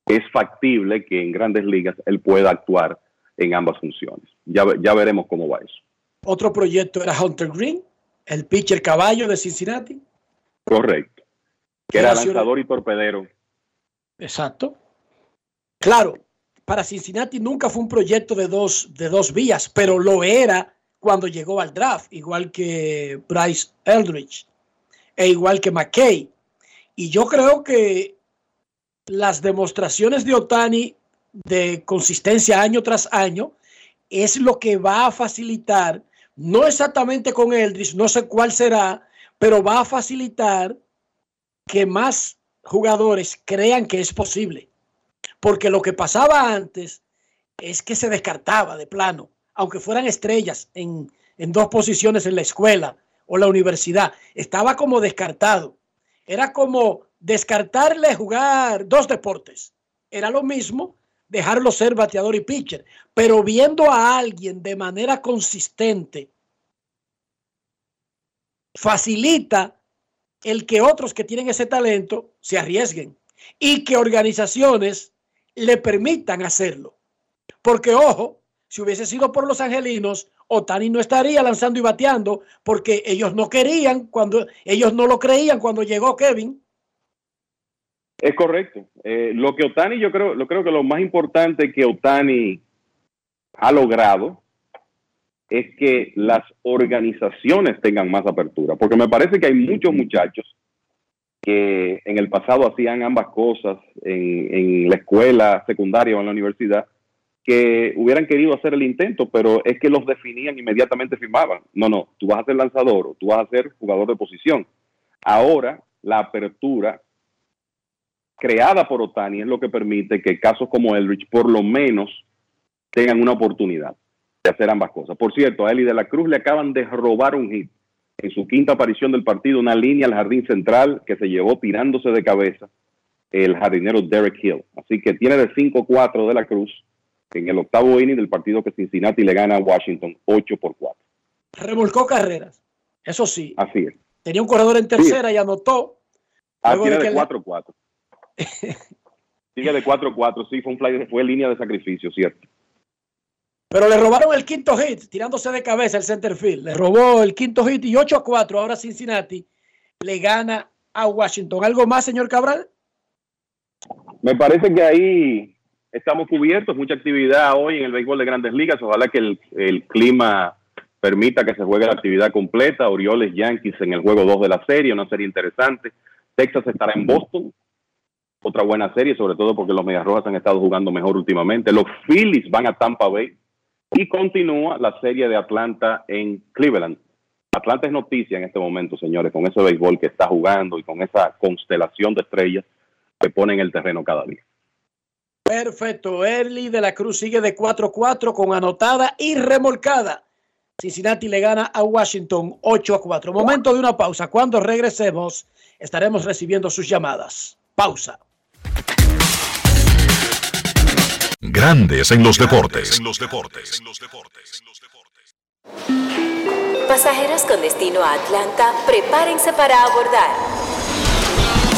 que es factible que en grandes ligas él pueda actuar en ambas funciones. Ya, ya veremos cómo va eso. Otro proyecto era Hunter Green, el pitcher caballo de Cincinnati. Correcto. Que era lanzador y torpedero. Exacto. Claro, para Cincinnati nunca fue un proyecto de dos, de dos vías, pero lo era cuando llegó al draft, igual que Bryce Eldridge e igual que McKay. Y yo creo que las demostraciones de Otani de consistencia año tras año es lo que va a facilitar, no exactamente con Eldridge, no sé cuál será, pero va a facilitar que más jugadores crean que es posible. Porque lo que pasaba antes es que se descartaba de plano, aunque fueran estrellas en, en dos posiciones en la escuela o la universidad, estaba como descartado. Era como descartarle jugar dos deportes. Era lo mismo dejarlo ser bateador y pitcher, pero viendo a alguien de manera consistente, facilita el que otros que tienen ese talento se arriesguen y que organizaciones le permitan hacerlo. Porque, ojo, si hubiese sido por los angelinos, Otani no estaría lanzando y bateando porque ellos no querían cuando ellos no lo creían cuando llegó Kevin. Es correcto. Eh, lo que Otani, yo creo, lo creo que lo más importante que Otani ha logrado es que las organizaciones tengan más apertura, porque me parece que hay muchos muchachos que en el pasado hacían ambas cosas en, en la escuela secundaria o en la universidad, que hubieran querido hacer el intento, pero es que los definían inmediatamente firmaban. No, no, tú vas a ser lanzador o tú vas a ser jugador de posición. Ahora la apertura creada por Otani es lo que permite que casos como Elrich por lo menos tengan una oportunidad de hacer ambas cosas. Por cierto, a Eli de la Cruz le acaban de robar un hit en su quinta aparición del partido, una línea al jardín central que se llevó tirándose de cabeza el jardinero Derek Hill. Así que tiene de 5-4 de la Cruz en el octavo inning del partido que Cincinnati le gana a Washington 8 por 4. Revolcó carreras, eso sí. Así es. Tenía un corredor en tercera y anotó. Ah, tiene de 4-4. Sigue de 4-4, sí, fue un fly, fue línea de sacrificio, cierto. Pero le robaron el quinto hit, tirándose de cabeza el center field. Le robó el quinto hit y 8 a 4. Ahora Cincinnati le gana a Washington. ¿Algo más, señor Cabral? Me parece que ahí estamos cubiertos. Mucha actividad hoy en el béisbol de grandes ligas. Ojalá que el, el clima permita que se juegue la actividad completa. Orioles Yankees en el juego 2 de la serie, una serie interesante. Texas estará en Boston otra buena serie, sobre todo porque los Medias Rojas han estado jugando mejor últimamente. Los Phillies van a Tampa Bay y continúa la serie de Atlanta en Cleveland. Atlanta es noticia en este momento, señores, con ese béisbol que está jugando y con esa constelación de estrellas que pone en el terreno cada día. Perfecto. Early de la Cruz sigue de 4-4 con anotada y remolcada. Cincinnati le gana a Washington 8 a 4. Momento de una pausa. Cuando regresemos, estaremos recibiendo sus llamadas. Pausa. Grandes en los deportes. Pasajeros con destino a Atlanta, prepárense para abordar.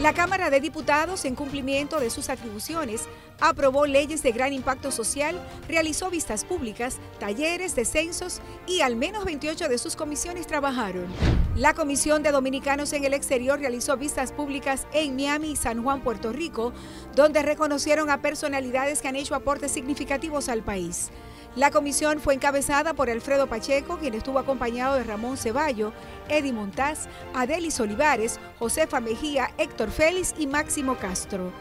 La Cámara de Diputados, en cumplimiento de sus atribuciones, aprobó leyes de gran impacto social, realizó vistas públicas, talleres, descensos y al menos 28 de sus comisiones trabajaron. La Comisión de Dominicanos en el Exterior realizó vistas públicas en Miami y San Juan, Puerto Rico, donde reconocieron a personalidades que han hecho aportes significativos al país. La comisión fue encabezada por Alfredo Pacheco, quien estuvo acompañado de Ramón Ceballo, Eddie Montaz, Adelis Olivares, Josefa Mejía, Héctor Félix y Máximo Castro.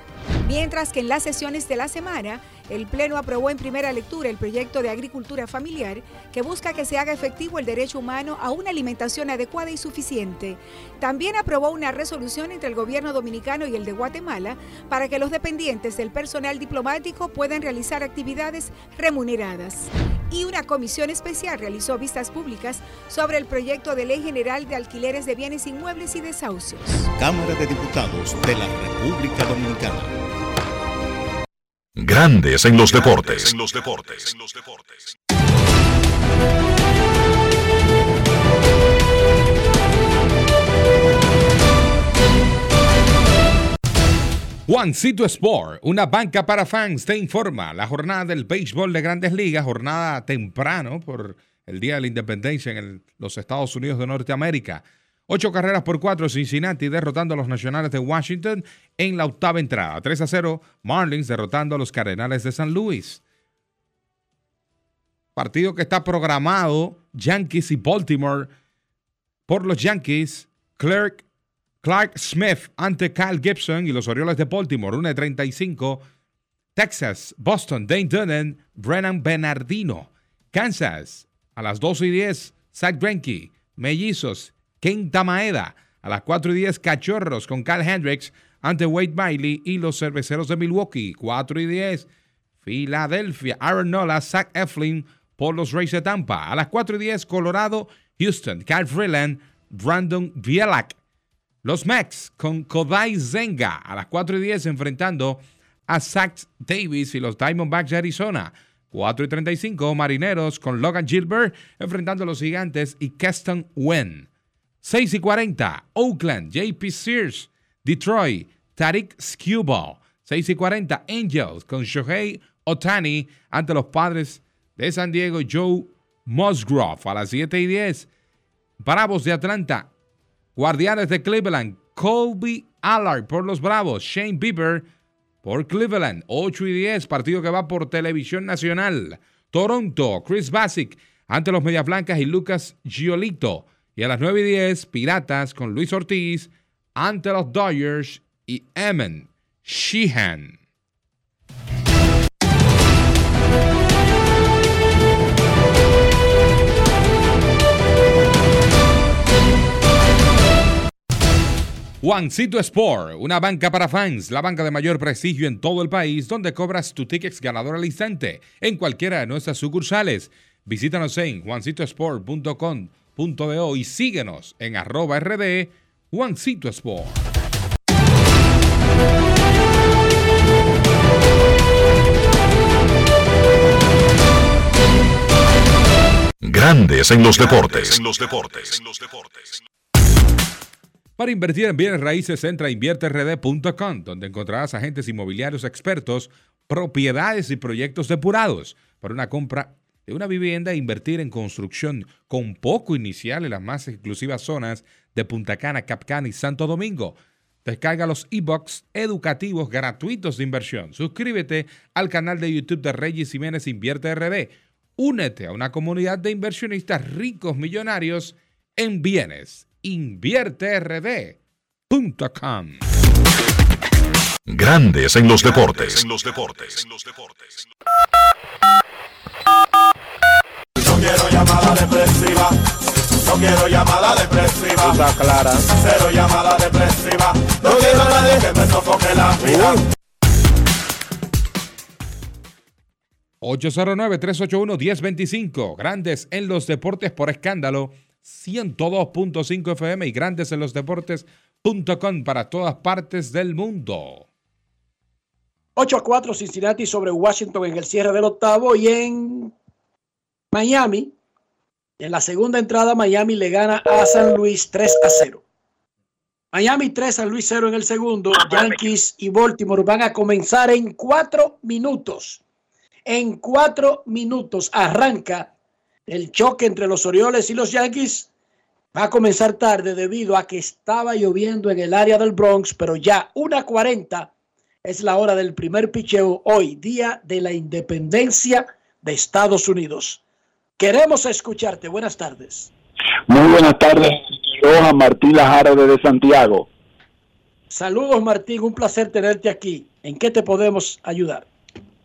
Mientras que en las sesiones de la semana, el Pleno aprobó en primera lectura el proyecto de agricultura familiar que busca que se haga efectivo el derecho humano a una alimentación adecuada y suficiente. También aprobó una resolución entre el gobierno dominicano y el de Guatemala para que los dependientes del personal diplomático puedan realizar actividades remuneradas. Y una comisión especial realizó vistas públicas sobre el proyecto de ley general de alquileres de bienes inmuebles y desahucios. Cámara de Diputados de la República Dominicana. Grandes en los deportes. Juancito Sport, una banca para fans, te informa la jornada del béisbol de grandes ligas, jornada temprano por el Día de la Independencia en los Estados Unidos de Norteamérica. Ocho carreras por cuatro Cincinnati derrotando a los Nacionales de Washington en la octava entrada. 3 a 0 Marlins derrotando a los Cardenales de San Luis. Partido que está programado Yankees y Baltimore por los Yankees. Clark, Clark Smith ante Kyle Gibson y los Orioles de Baltimore. 1 de 35. Texas, Boston, Dane Dunnan, Brennan Bernardino. Kansas a las 12 y 10. Zach Greinke, Mellizos Quinta Maeda. A las 4 y 10, Cachorros con Cal Hendricks ante Wade Miley y los cerveceros de Milwaukee. 4 y 10, Filadelfia. Aaron Nola, Zach Eflin por los Rays de Tampa. A las 4 y 10, Colorado, Houston, Cal Freeland, Brandon Bielak. Los Max con Kodai Zenga. A las 4 y 10, enfrentando a Zach Davis y los Diamondbacks de Arizona. 4 y 35, Marineros con Logan Gilbert enfrentando a los Gigantes y Keston Wen. 6 y 40, Oakland, JP Sears, Detroit, Tariq Skubal. 6 y 40, Angels con Shohei Otani ante los padres de San Diego, Joe Musgrove. A las 7 y 10, Bravos de Atlanta, Guardianes de Cleveland, Colby Allard por los Bravos, Shane Bieber por Cleveland. 8 y 10, partido que va por televisión nacional. Toronto, Chris Basic ante los Medias Blancas y Lucas Giolito. Y a las 9 y 10, Piratas con Luis Ortiz ante los Dodgers y Eman Sheehan. Juancito Sport, una banca para fans, la banca de mayor prestigio en todo el país, donde cobras tu tickets ganador al instante en cualquiera de nuestras sucursales. Visítanos en juancitosport.com .de y síguenos en arroba rd Juancito Sport. Grandes en los deportes. Para invertir en bienes raíces, entra a invierterd.com, donde encontrarás agentes inmobiliarios expertos, propiedades y proyectos depurados para una compra de una vivienda e invertir en construcción con poco inicial en las más exclusivas zonas de Punta Cana, Capcana y Santo Domingo. Descarga los e-books educativos gratuitos de inversión. Suscríbete al canal de YouTube de Reyes Jiménez Invierte RD. Únete a una comunidad de inversionistas ricos millonarios en bienes. InvierteRD.com. Grandes en los deportes. No quiero llamada depresiva. No quiero llamada depresiva. Está clara. Cero llamada depresiva. No quiero a nadie que me sofoque la vida. 809-381-1025. Grandes en los deportes por escándalo. 102.5 FM y grandes en los deportes.com para todas partes del mundo. 8 a 4 Cincinnati sobre Washington en el cierre del octavo y en Miami, en la segunda entrada Miami le gana a San Luis 3 a 0. Miami 3, San Luis 0 en el segundo. Yankees y Baltimore van a comenzar en cuatro minutos. En cuatro minutos arranca el choque entre los Orioles y los Yankees. Va a comenzar tarde debido a que estaba lloviendo en el área del Bronx, pero ya 1.40 es la hora del primer picheo hoy, día de la independencia de Estados Unidos. Queremos escucharte. Buenas tardes. Muy buenas tardes, Roja Martín Lajara desde Santiago. Saludos Martín, un placer tenerte aquí. ¿En qué te podemos ayudar?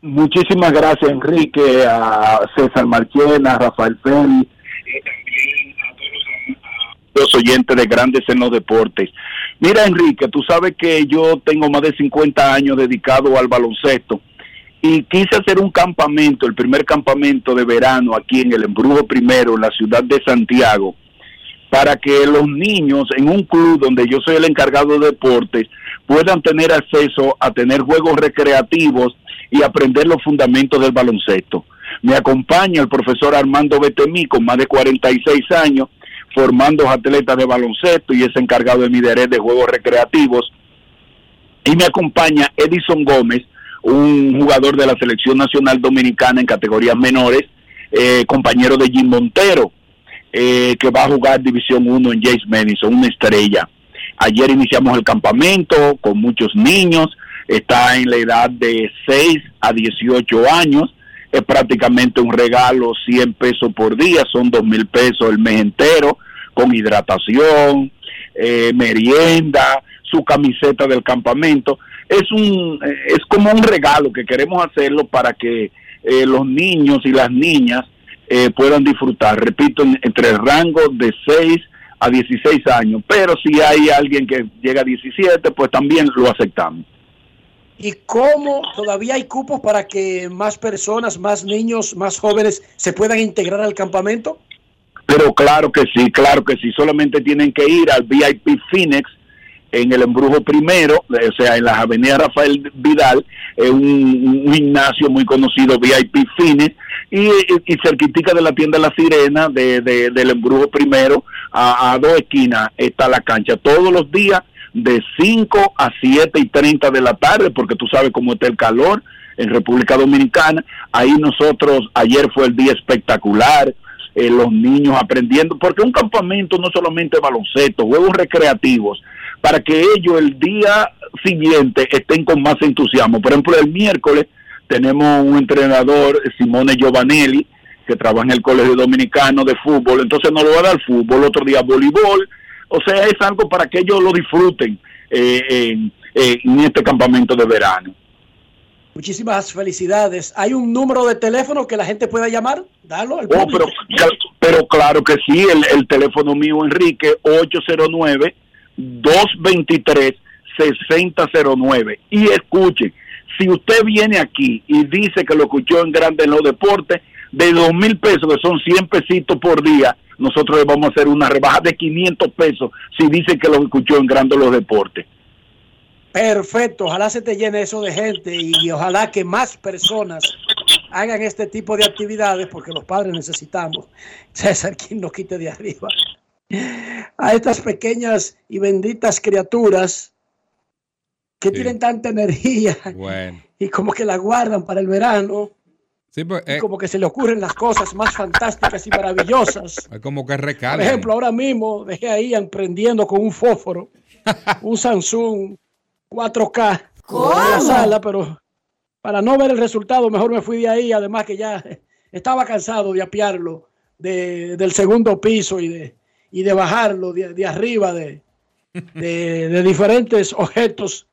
Muchísimas gracias Enrique, a César Marchena, a Rafael Félix y también a todos los oyentes de Grandes en los Deportes. Mira Enrique, tú sabes que yo tengo más de 50 años dedicado al baloncesto y quise hacer un campamento, el primer campamento de verano aquí en el Embrujo Primero, en la ciudad de Santiago, para que los niños en un club donde yo soy el encargado de deportes puedan tener acceso a tener juegos recreativos y aprender los fundamentos del baloncesto. Me acompaña el profesor Armando Betemí con más de 46 años formando atletas de baloncesto y es encargado de mi derecho de juegos recreativos. Y me acompaña Edison Gómez, un jugador de la selección nacional dominicana en categorías menores, eh, compañero de Jim Montero, eh, que va a jugar División 1 en James Madison, una estrella. Ayer iniciamos el campamento con muchos niños, está en la edad de 6 a 18 años, es prácticamente un regalo 100 pesos por día, son 2 mil pesos el mes entero, con hidratación, eh, merienda, su camiseta del campamento. Es, un, es como un regalo que queremos hacerlo para que eh, los niños y las niñas eh, puedan disfrutar, repito, entre el rango de 6 a 16 años, pero si hay alguien que llega a 17, pues también lo aceptamos. ¿Y cómo todavía hay cupos para que más personas, más niños, más jóvenes se puedan integrar al campamento? Pero claro que sí, claro que sí, solamente tienen que ir al VIP Phoenix en el embrujo primero, o sea, en la avenida Rafael Vidal, es un, gimnasio muy conocido, VIP Phoenix, y, y, cerquitica de la tienda La Sirena, de, del embrujo primero, a, a dos esquinas está la cancha, todos los días de 5 a 7 y 30 de la tarde, porque tú sabes cómo está el calor en República Dominicana. Ahí nosotros, ayer fue el día espectacular, eh, los niños aprendiendo, porque un campamento no solamente baloncesto, juegos recreativos, para que ellos el día siguiente estén con más entusiasmo. Por ejemplo, el miércoles tenemos un entrenador, Simone Giovanelli, que trabaja en el Colegio Dominicano de Fútbol, entonces no lo va a dar fútbol, otro día voleibol, o sea, es algo para que ellos lo disfruten eh, en, en este campamento de verano. Muchísimas felicidades. ¿Hay un número de teléfono que la gente pueda llamar? Dalo al oh, pero, pero, claro que sí, el, el teléfono mío, Enrique, 809-223-6009. Y escuche, si usted viene aquí y dice que lo escuchó en Grande en los Deportes, de dos mil pesos, que son 100 pesitos por día, nosotros le vamos a hacer una rebaja de 500 pesos si dice que lo escuchó en Grande los Deportes. Perfecto, ojalá se te llene eso de gente y ojalá que más personas hagan este tipo de actividades porque los padres necesitamos. César, quien nos quite de arriba. A estas pequeñas y benditas criaturas que tienen tanta energía y como que la guardan para el verano. Pues, y eh, como que se le ocurren las cosas más fantásticas y maravillosas. Es como que recarga. Por ejemplo, ahora mismo dejé ahí emprendiendo con un fósforo, un Samsung 4K en la sala, pero para no ver el resultado, mejor me fui de ahí. Además que ya estaba cansado de apiarlo de, del segundo piso y de, y de bajarlo de, arriba de, de, diferentes objetos,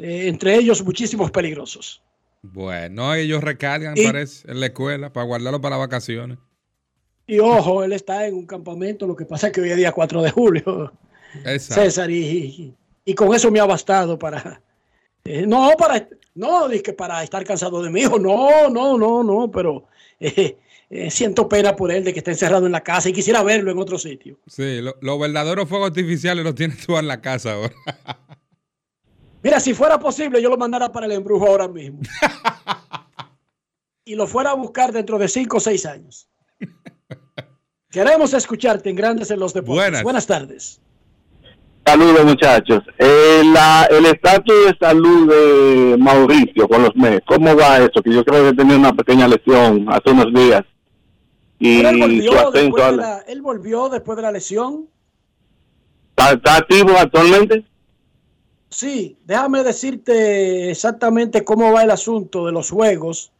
eh, entre ellos muchísimos peligrosos. Bueno, ellos recargan, parece, en la escuela para guardarlo para vacaciones. Y ojo, él está en un campamento, lo que pasa es que hoy es día 4 de julio. César, y, y con eso me ha bastado para... Eh, no, para... No, dije para estar cansado de mi hijo. No, no, no, no, pero... Eh, eh, siento pena por él de que esté encerrado en la casa y quisiera verlo en otro sitio. Sí, los verdaderos fuegos artificiales los tienes tú en la casa ahora. Mira, si fuera posible, yo lo mandara para el embrujo ahora mismo. y lo fuera a buscar dentro de cinco o seis años. Queremos escucharte en Grandes en los Deportes. Buenas, Buenas tardes. Saludos muchachos. Eh, la- el estatus de salud de Mauricio con los Mets, ¿cómo va eso? Que yo creo que tenía una pequeña lesión hace unos días. Y él volvió, su ascenso después a de la- él volvió después de la lesión. ¿Está, está activo actualmente? Sí, déjame decirte exactamente cómo va el asunto de los juegos,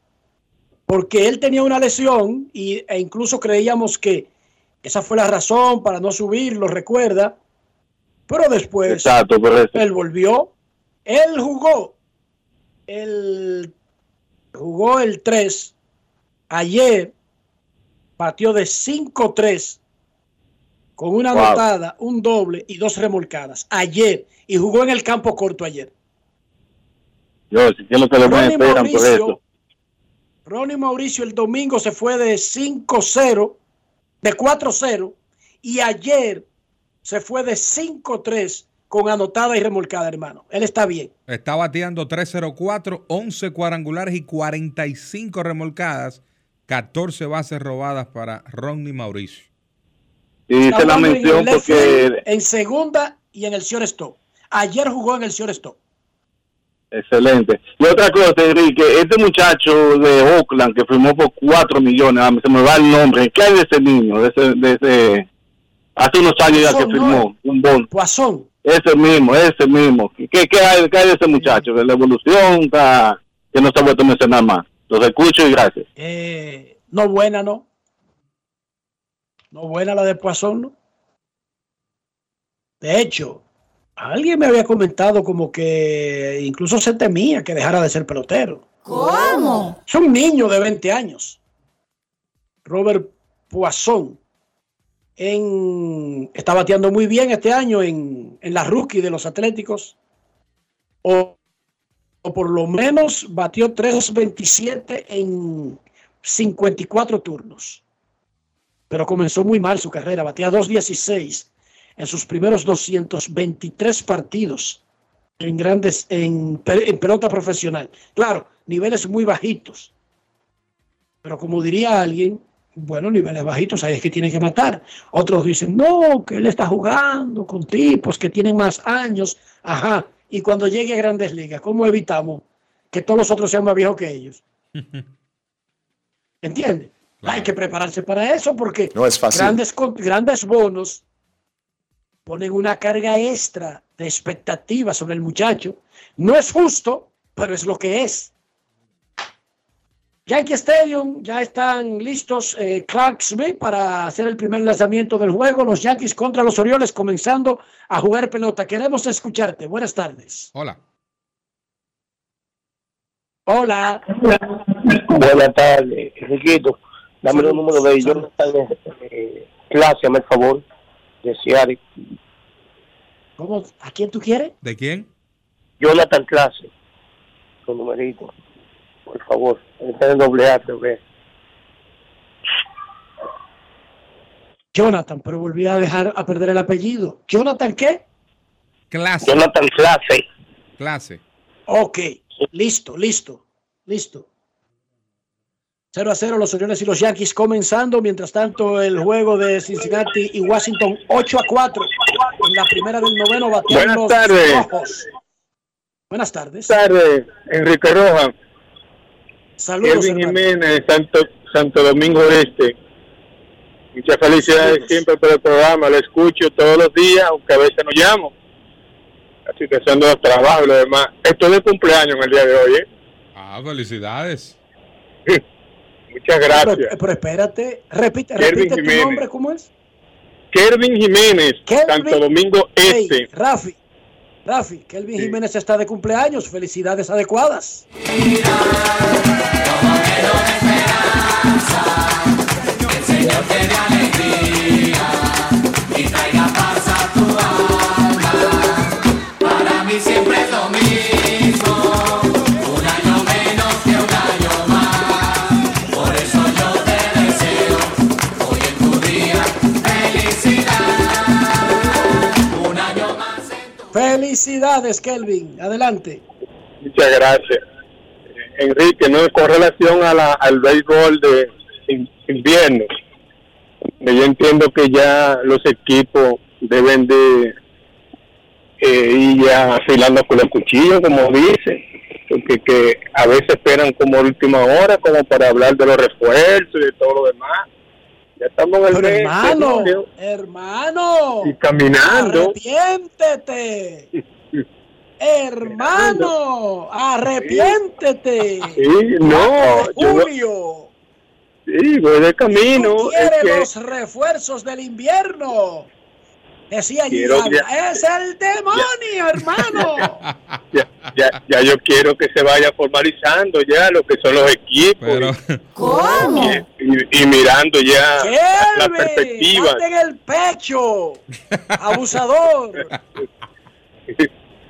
porque él tenía una lesión y, e incluso creíamos que esa fue la razón para no subir, lo recuerda, pero después Exacto, él volvió, él jugó el jugó el 3 ayer batió de 5-3 con una Wow. anotada, un doble y dos remolcadas ayer y jugó en el campo corto ayer. Yo, si es lo que los Ronnie esperan por Mauricio, eso. Ronnie Mauricio el domingo se fue de 5-0, de 4-0 y ayer se fue de 5-3 con anotada y remolcada, hermano. Él está bien. Está bateando 304, 11 cuadrangulares y 45 remolcadas, 14 bases robadas para Ronnie Mauricio. Y hice la en mención left porque en segunda y en el shortstop. Ayer jugó en el shortstop. Excelente. Y otra cosa, Enrique, este muchacho de Oakland que firmó por 4 millones, ah, se me va el nombre. ¿Qué hay de ese niño? De ese, de ese, hace unos años ya que firmó un bono. Poisson. Ese mismo, ese mismo. ¿Qué, qué, hay, qué hay de ese muchacho? Que la evolución está, que no se ha vuelto a mencionar más. Los escucho y gracias. Eh, no buena, ¿no? No buena la de Poisson, ¿no? De hecho, alguien me había comentado como que incluso se temía que dejara de ser pelotero. ¿Cómo? Es un niño de 20 años. Robert Poisson. En, está bateando muy bien este año en, en la rookie de los Atléticos. O, o por lo menos batió 3.27 en 54 turnos. Pero comenzó muy mal su carrera. Batía 2.16 en sus primeros 223 partidos en grandes en, en pelota profesional. Claro, niveles muy bajitos. Pero como diría alguien, bueno, niveles bajitos, ahí es que tiene que matar. Otros dicen, no, que él está jugando con tipos que tienen más años. Ajá. Y cuando llegue a grandes ligas, ¿cómo evitamos que todos los otros sean más viejos que ellos? ¿Entiendes? Hay que prepararse para eso porque No es fácil. grandes, grandes bonos ponen una carga extra de expectativa sobre el muchacho. No es justo, pero es lo que es. Yankee Stadium ya están listos eh, Clark Smith para hacer el primer lanzamiento del juego. Los Yankees contra los Orioles comenzando a jugar pelota. Queremos escucharte. Buenas tardes. Hola. Hola. Buenas tardes, Enriquito. Dame el número de Jonathan eh, Clase, hazme el favor, de Seattle. ¿Cómo? ¿A quién tú quieres? ¿De quién? Jonathan Clase, su numerito, por favor. Está en doble A, creo que. Jonathan, pero volví a dejar a perder el apellido. ¿Jonathan qué? Clase. Jonathan Clase. Clase. Ok, listo, listo, listo. 0 a 0 los Orioles y los Yankees comenzando. Mientras tanto, el juego de Cincinnati y Washington 8 a 4 en la primera del noveno batean Buenas tardes. rojos. Buenas tardes. Buenas tardes, Enrique Roja. Saludos, hermano. Jiménez, Santo, Santo Domingo Este. Muchas felicidades siempre por el programa, lo escucho todos los días, aunque a veces no llamo. La situación de los trabajos y lo demás. Estoy de cumpleaños en el día de hoy, ¿eh? Ah, felicidades. Muchas gracias. Pero, pero espérate, repite, repite tu Jiménez. nombre, ¿cómo es? Kervin Jiménez, Kelvin. Santo Domingo Hey, Este. Rafi, Rafi, Kelvin Jiménez está de cumpleaños. Felicidades adecuadas. El Felicidades, Kelvin. Adelante. Muchas gracias. Enrique, no con relación a la, al béisbol de in- invierno, yo entiendo que ya los equipos deben de eh, y ya afilando con los cuchillos, como dice, porque que a veces esperan como última hora, como para hablar de los refuerzos y de todo lo demás. Ya estamos en el Pero mes de hermano, hermano, y caminando. arrepiéntete. Hermano, arrepiéntete. Sí, no, Julio, Sí, voy de camino. tú es quieres que- los refuerzos del invierno. Decía Quiero Gigala, ya- es el demonio, hermano. ya, ya, yo quiero que se vaya formalizando ya lo que son los equipos ¿Cómo? y, y- y mirando ya la Kelvin, perspectiva. date en el pecho, abusador.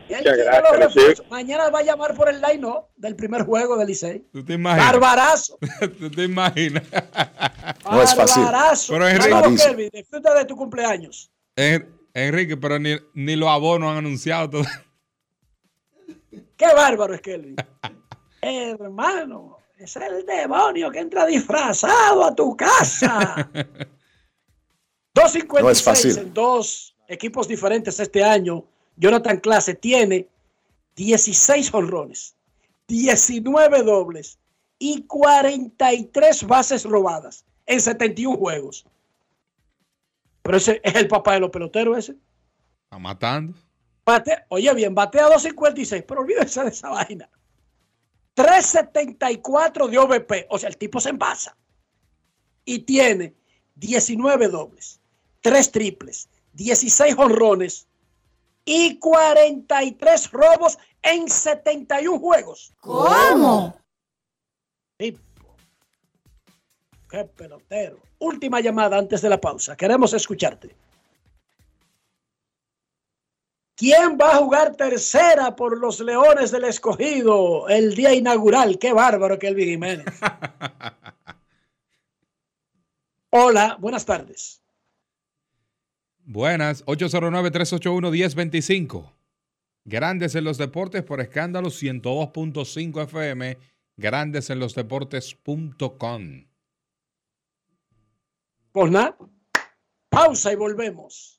Gracias. Mañana va a llamar por el line ¿no? del primer juego del Licey. ¿Tú te imaginas? Barbarazo. ¿Tú te imaginas? No es fácil. Barbarazo. Pero Enrique- Kelvin, disfruta de tu cumpleaños. En- Enrique, pero ni, ni los abonos han anunciado todo. Qué bárbaro es Kelvin. Hermano, es el demonio que entra disfrazado a tu casa. 2.56 No es fácil. en dos equipos diferentes este año. Jonathan Clase tiene 16 honrones, 19 dobles y 43 bases robadas en 71 juegos. Pero ese es el papá de los peloteros ese. Está matando. Bate- oye bien, batea 256, pero olvídese de esa vaina. 374 de OVP, o sea, el tipo se envasa. Y tiene 19 dobles, 3 triples, 16 honrones y 43 robos en 71 juegos. ¿Cómo? Tipo. Qué pelotero. Última llamada antes de la pausa. Queremos escucharte. ¿Quién va a jugar tercera por los Leones del Escogido el día inaugural? Qué bárbaro que el Jiménez. Hola, buenas tardes. Buenas, 809-381-1025. Grandes en los deportes por escándalo 102.5 FM. Grandes en los deportes.com. Pues nada, pausa y volvemos.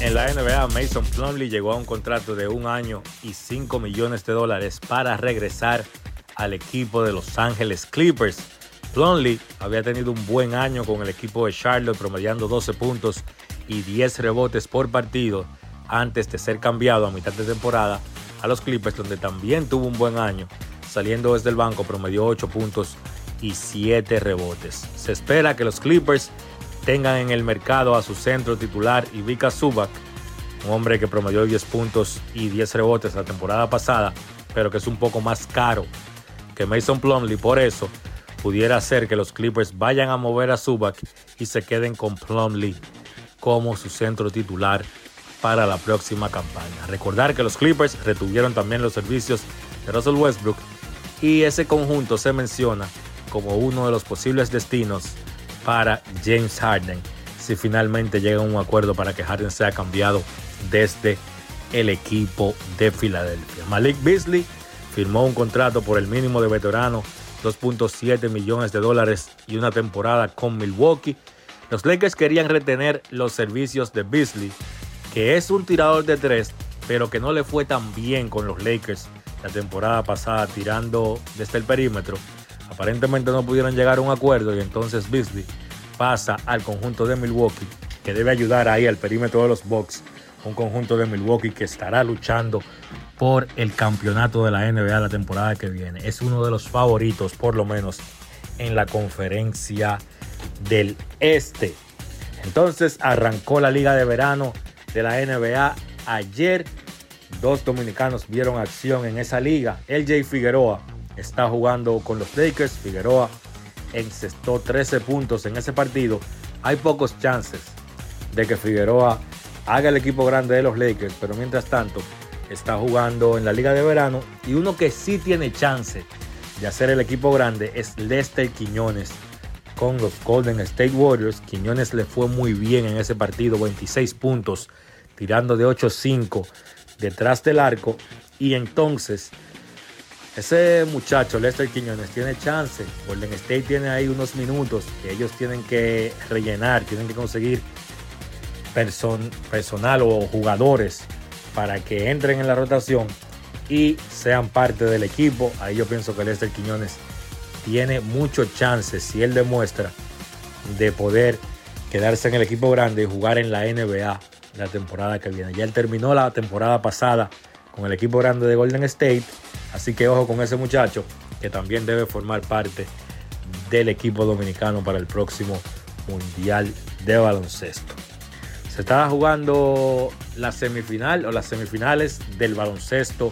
En la NBA, Mason Plumlee llegó a un contrato de un año y 5 millones de dólares para regresar al equipo de Los Ángeles Clippers. Plumlee había tenido un buen año con el equipo de Charlotte, promediando 12 puntos y 10 rebotes por partido antes de ser cambiado a mitad de temporada a los Clippers, donde también tuvo un buen año. Saliendo desde el banco, promedió 8 puntos y 7 rebotes. Se espera que los Clippers tengan en el mercado a su centro titular Ivica Zubac, un hombre que promedió 10 puntos y 10 rebotes la temporada pasada, pero que es un poco más caro que Mason Plumlee. Por eso pudiera ser que los Clippers vayan a mover a Zubac y se queden con Plumlee como su centro titular para la próxima campaña. Recordar que los Clippers retuvieron también los servicios de Russell Westbrook y ese conjunto se menciona como uno de los posibles destinos para James Harden si finalmente llega a un acuerdo para que Harden sea cambiado desde el equipo de Filadelfia. Malik Beasley firmó un contrato por el mínimo de veterano, 2.7 millones de dólares y una temporada con Milwaukee. Los Lakers querían retener los servicios de Beasley, que es un tirador de tres, pero que no le fue tan bien con los Lakers la temporada pasada tirando desde el perímetro. Aparentemente no pudieron llegar a un acuerdo y entonces Beasley pasa al conjunto de Milwaukee, que debe ayudar ahí al perímetro de los Bucks, un conjunto de Milwaukee que estará luchando por el campeonato de la NBA la temporada que viene. Es uno de los favoritos, por lo menos, en la conferencia del Este. Entonces arrancó la liga de verano de la NBA ayer. Dos dominicanos vieron acción en esa liga. El Jay Figueroa está jugando con los Lakers. Figueroa encestó 13 puntos en ese partido. Hay pocos chances de que Figueroa haga el equipo grande de los Lakers, pero mientras tanto está jugando en la liga de verano y uno que sí tiene chance de hacer el equipo grande es Lester Quiñones con los Golden State Warriors. Quiñones le fue muy bien en ese partido, 26 puntos, tirando de 8-5 detrás del arco y entonces ese muchacho, Lester Quiñones, tiene chance. Golden State tiene ahí unos minutos que ellos tienen que rellenar, tienen que conseguir personal o jugadores para que entren en la rotación y sean parte del equipo. Ahí yo pienso que Lester Quiñones tiene mucho chance, si él demuestra, de poder quedarse en el equipo grande y jugar en la NBA la temporada que viene. Ya él terminó la temporada pasada con el equipo grande de Golden State, así que ojo con ese muchacho que también debe formar parte del equipo dominicano para el próximo Mundial de Baloncesto. Se estaba jugando la semifinal o las semifinales del baloncesto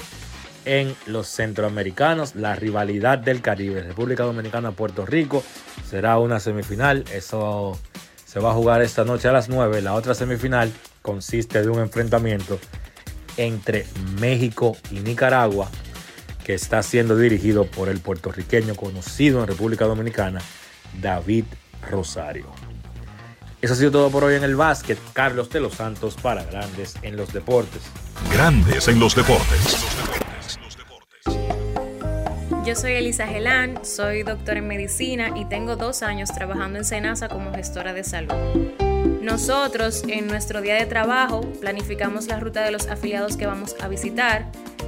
en los centroamericanos, la rivalidad del Caribe, República Dominicana, Puerto Rico, será una semifinal, eso se va a jugar esta noche a las 9, la otra semifinal consiste de un enfrentamiento entre México y Nicaragua, que está siendo dirigido por el puertorriqueño conocido en República Dominicana, David Rosario. Eso ha sido todo por hoy en el básquet. Carlos de los Santos para Grandes en los Deportes. Grandes en los Deportes. Yo soy Elisa Gelán, soy doctora en medicina y tengo dos años trabajando en Senasa como gestora de salud. Nosotros en nuestro día de trabajo planificamos la ruta de los afiliados que vamos a visitar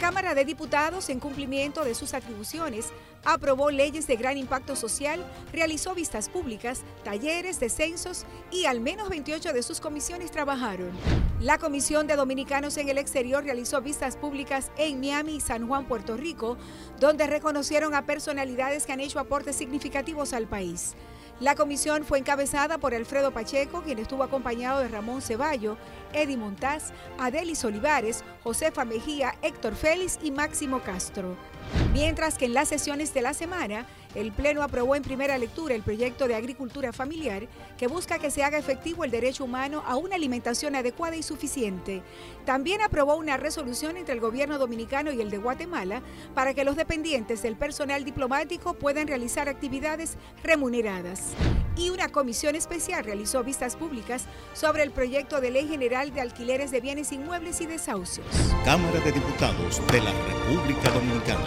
Cámara de Diputados, en cumplimiento de sus atribuciones, aprobó leyes de gran impacto social, realizó vistas públicas, talleres, descensos y al menos 28 de sus comisiones trabajaron. La Comisión de Dominicanos en el Exterior realizó vistas públicas en Miami y San Juan, Puerto Rico, donde reconocieron a personalidades que han hecho aportes significativos al país. La comisión fue encabezada por Alfredo Pacheco, quien estuvo acompañado de Ramón Ceballo, Eddie Montaz, Adelis Olivares, Josefa Mejía, Héctor Félix y Máximo Castro. Mientras que en las sesiones de la semana, el Pleno aprobó en primera lectura el proyecto de agricultura familiar que busca que se haga efectivo el derecho humano a una alimentación adecuada y suficiente. También aprobó una resolución entre el gobierno dominicano y el de Guatemala para que los dependientes del personal diplomático puedan realizar actividades remuneradas. Y una comisión especial realizó vistas públicas sobre el proyecto de ley general de alquileres de bienes inmuebles y desahucios. Cámara de Diputados de la República Dominicana.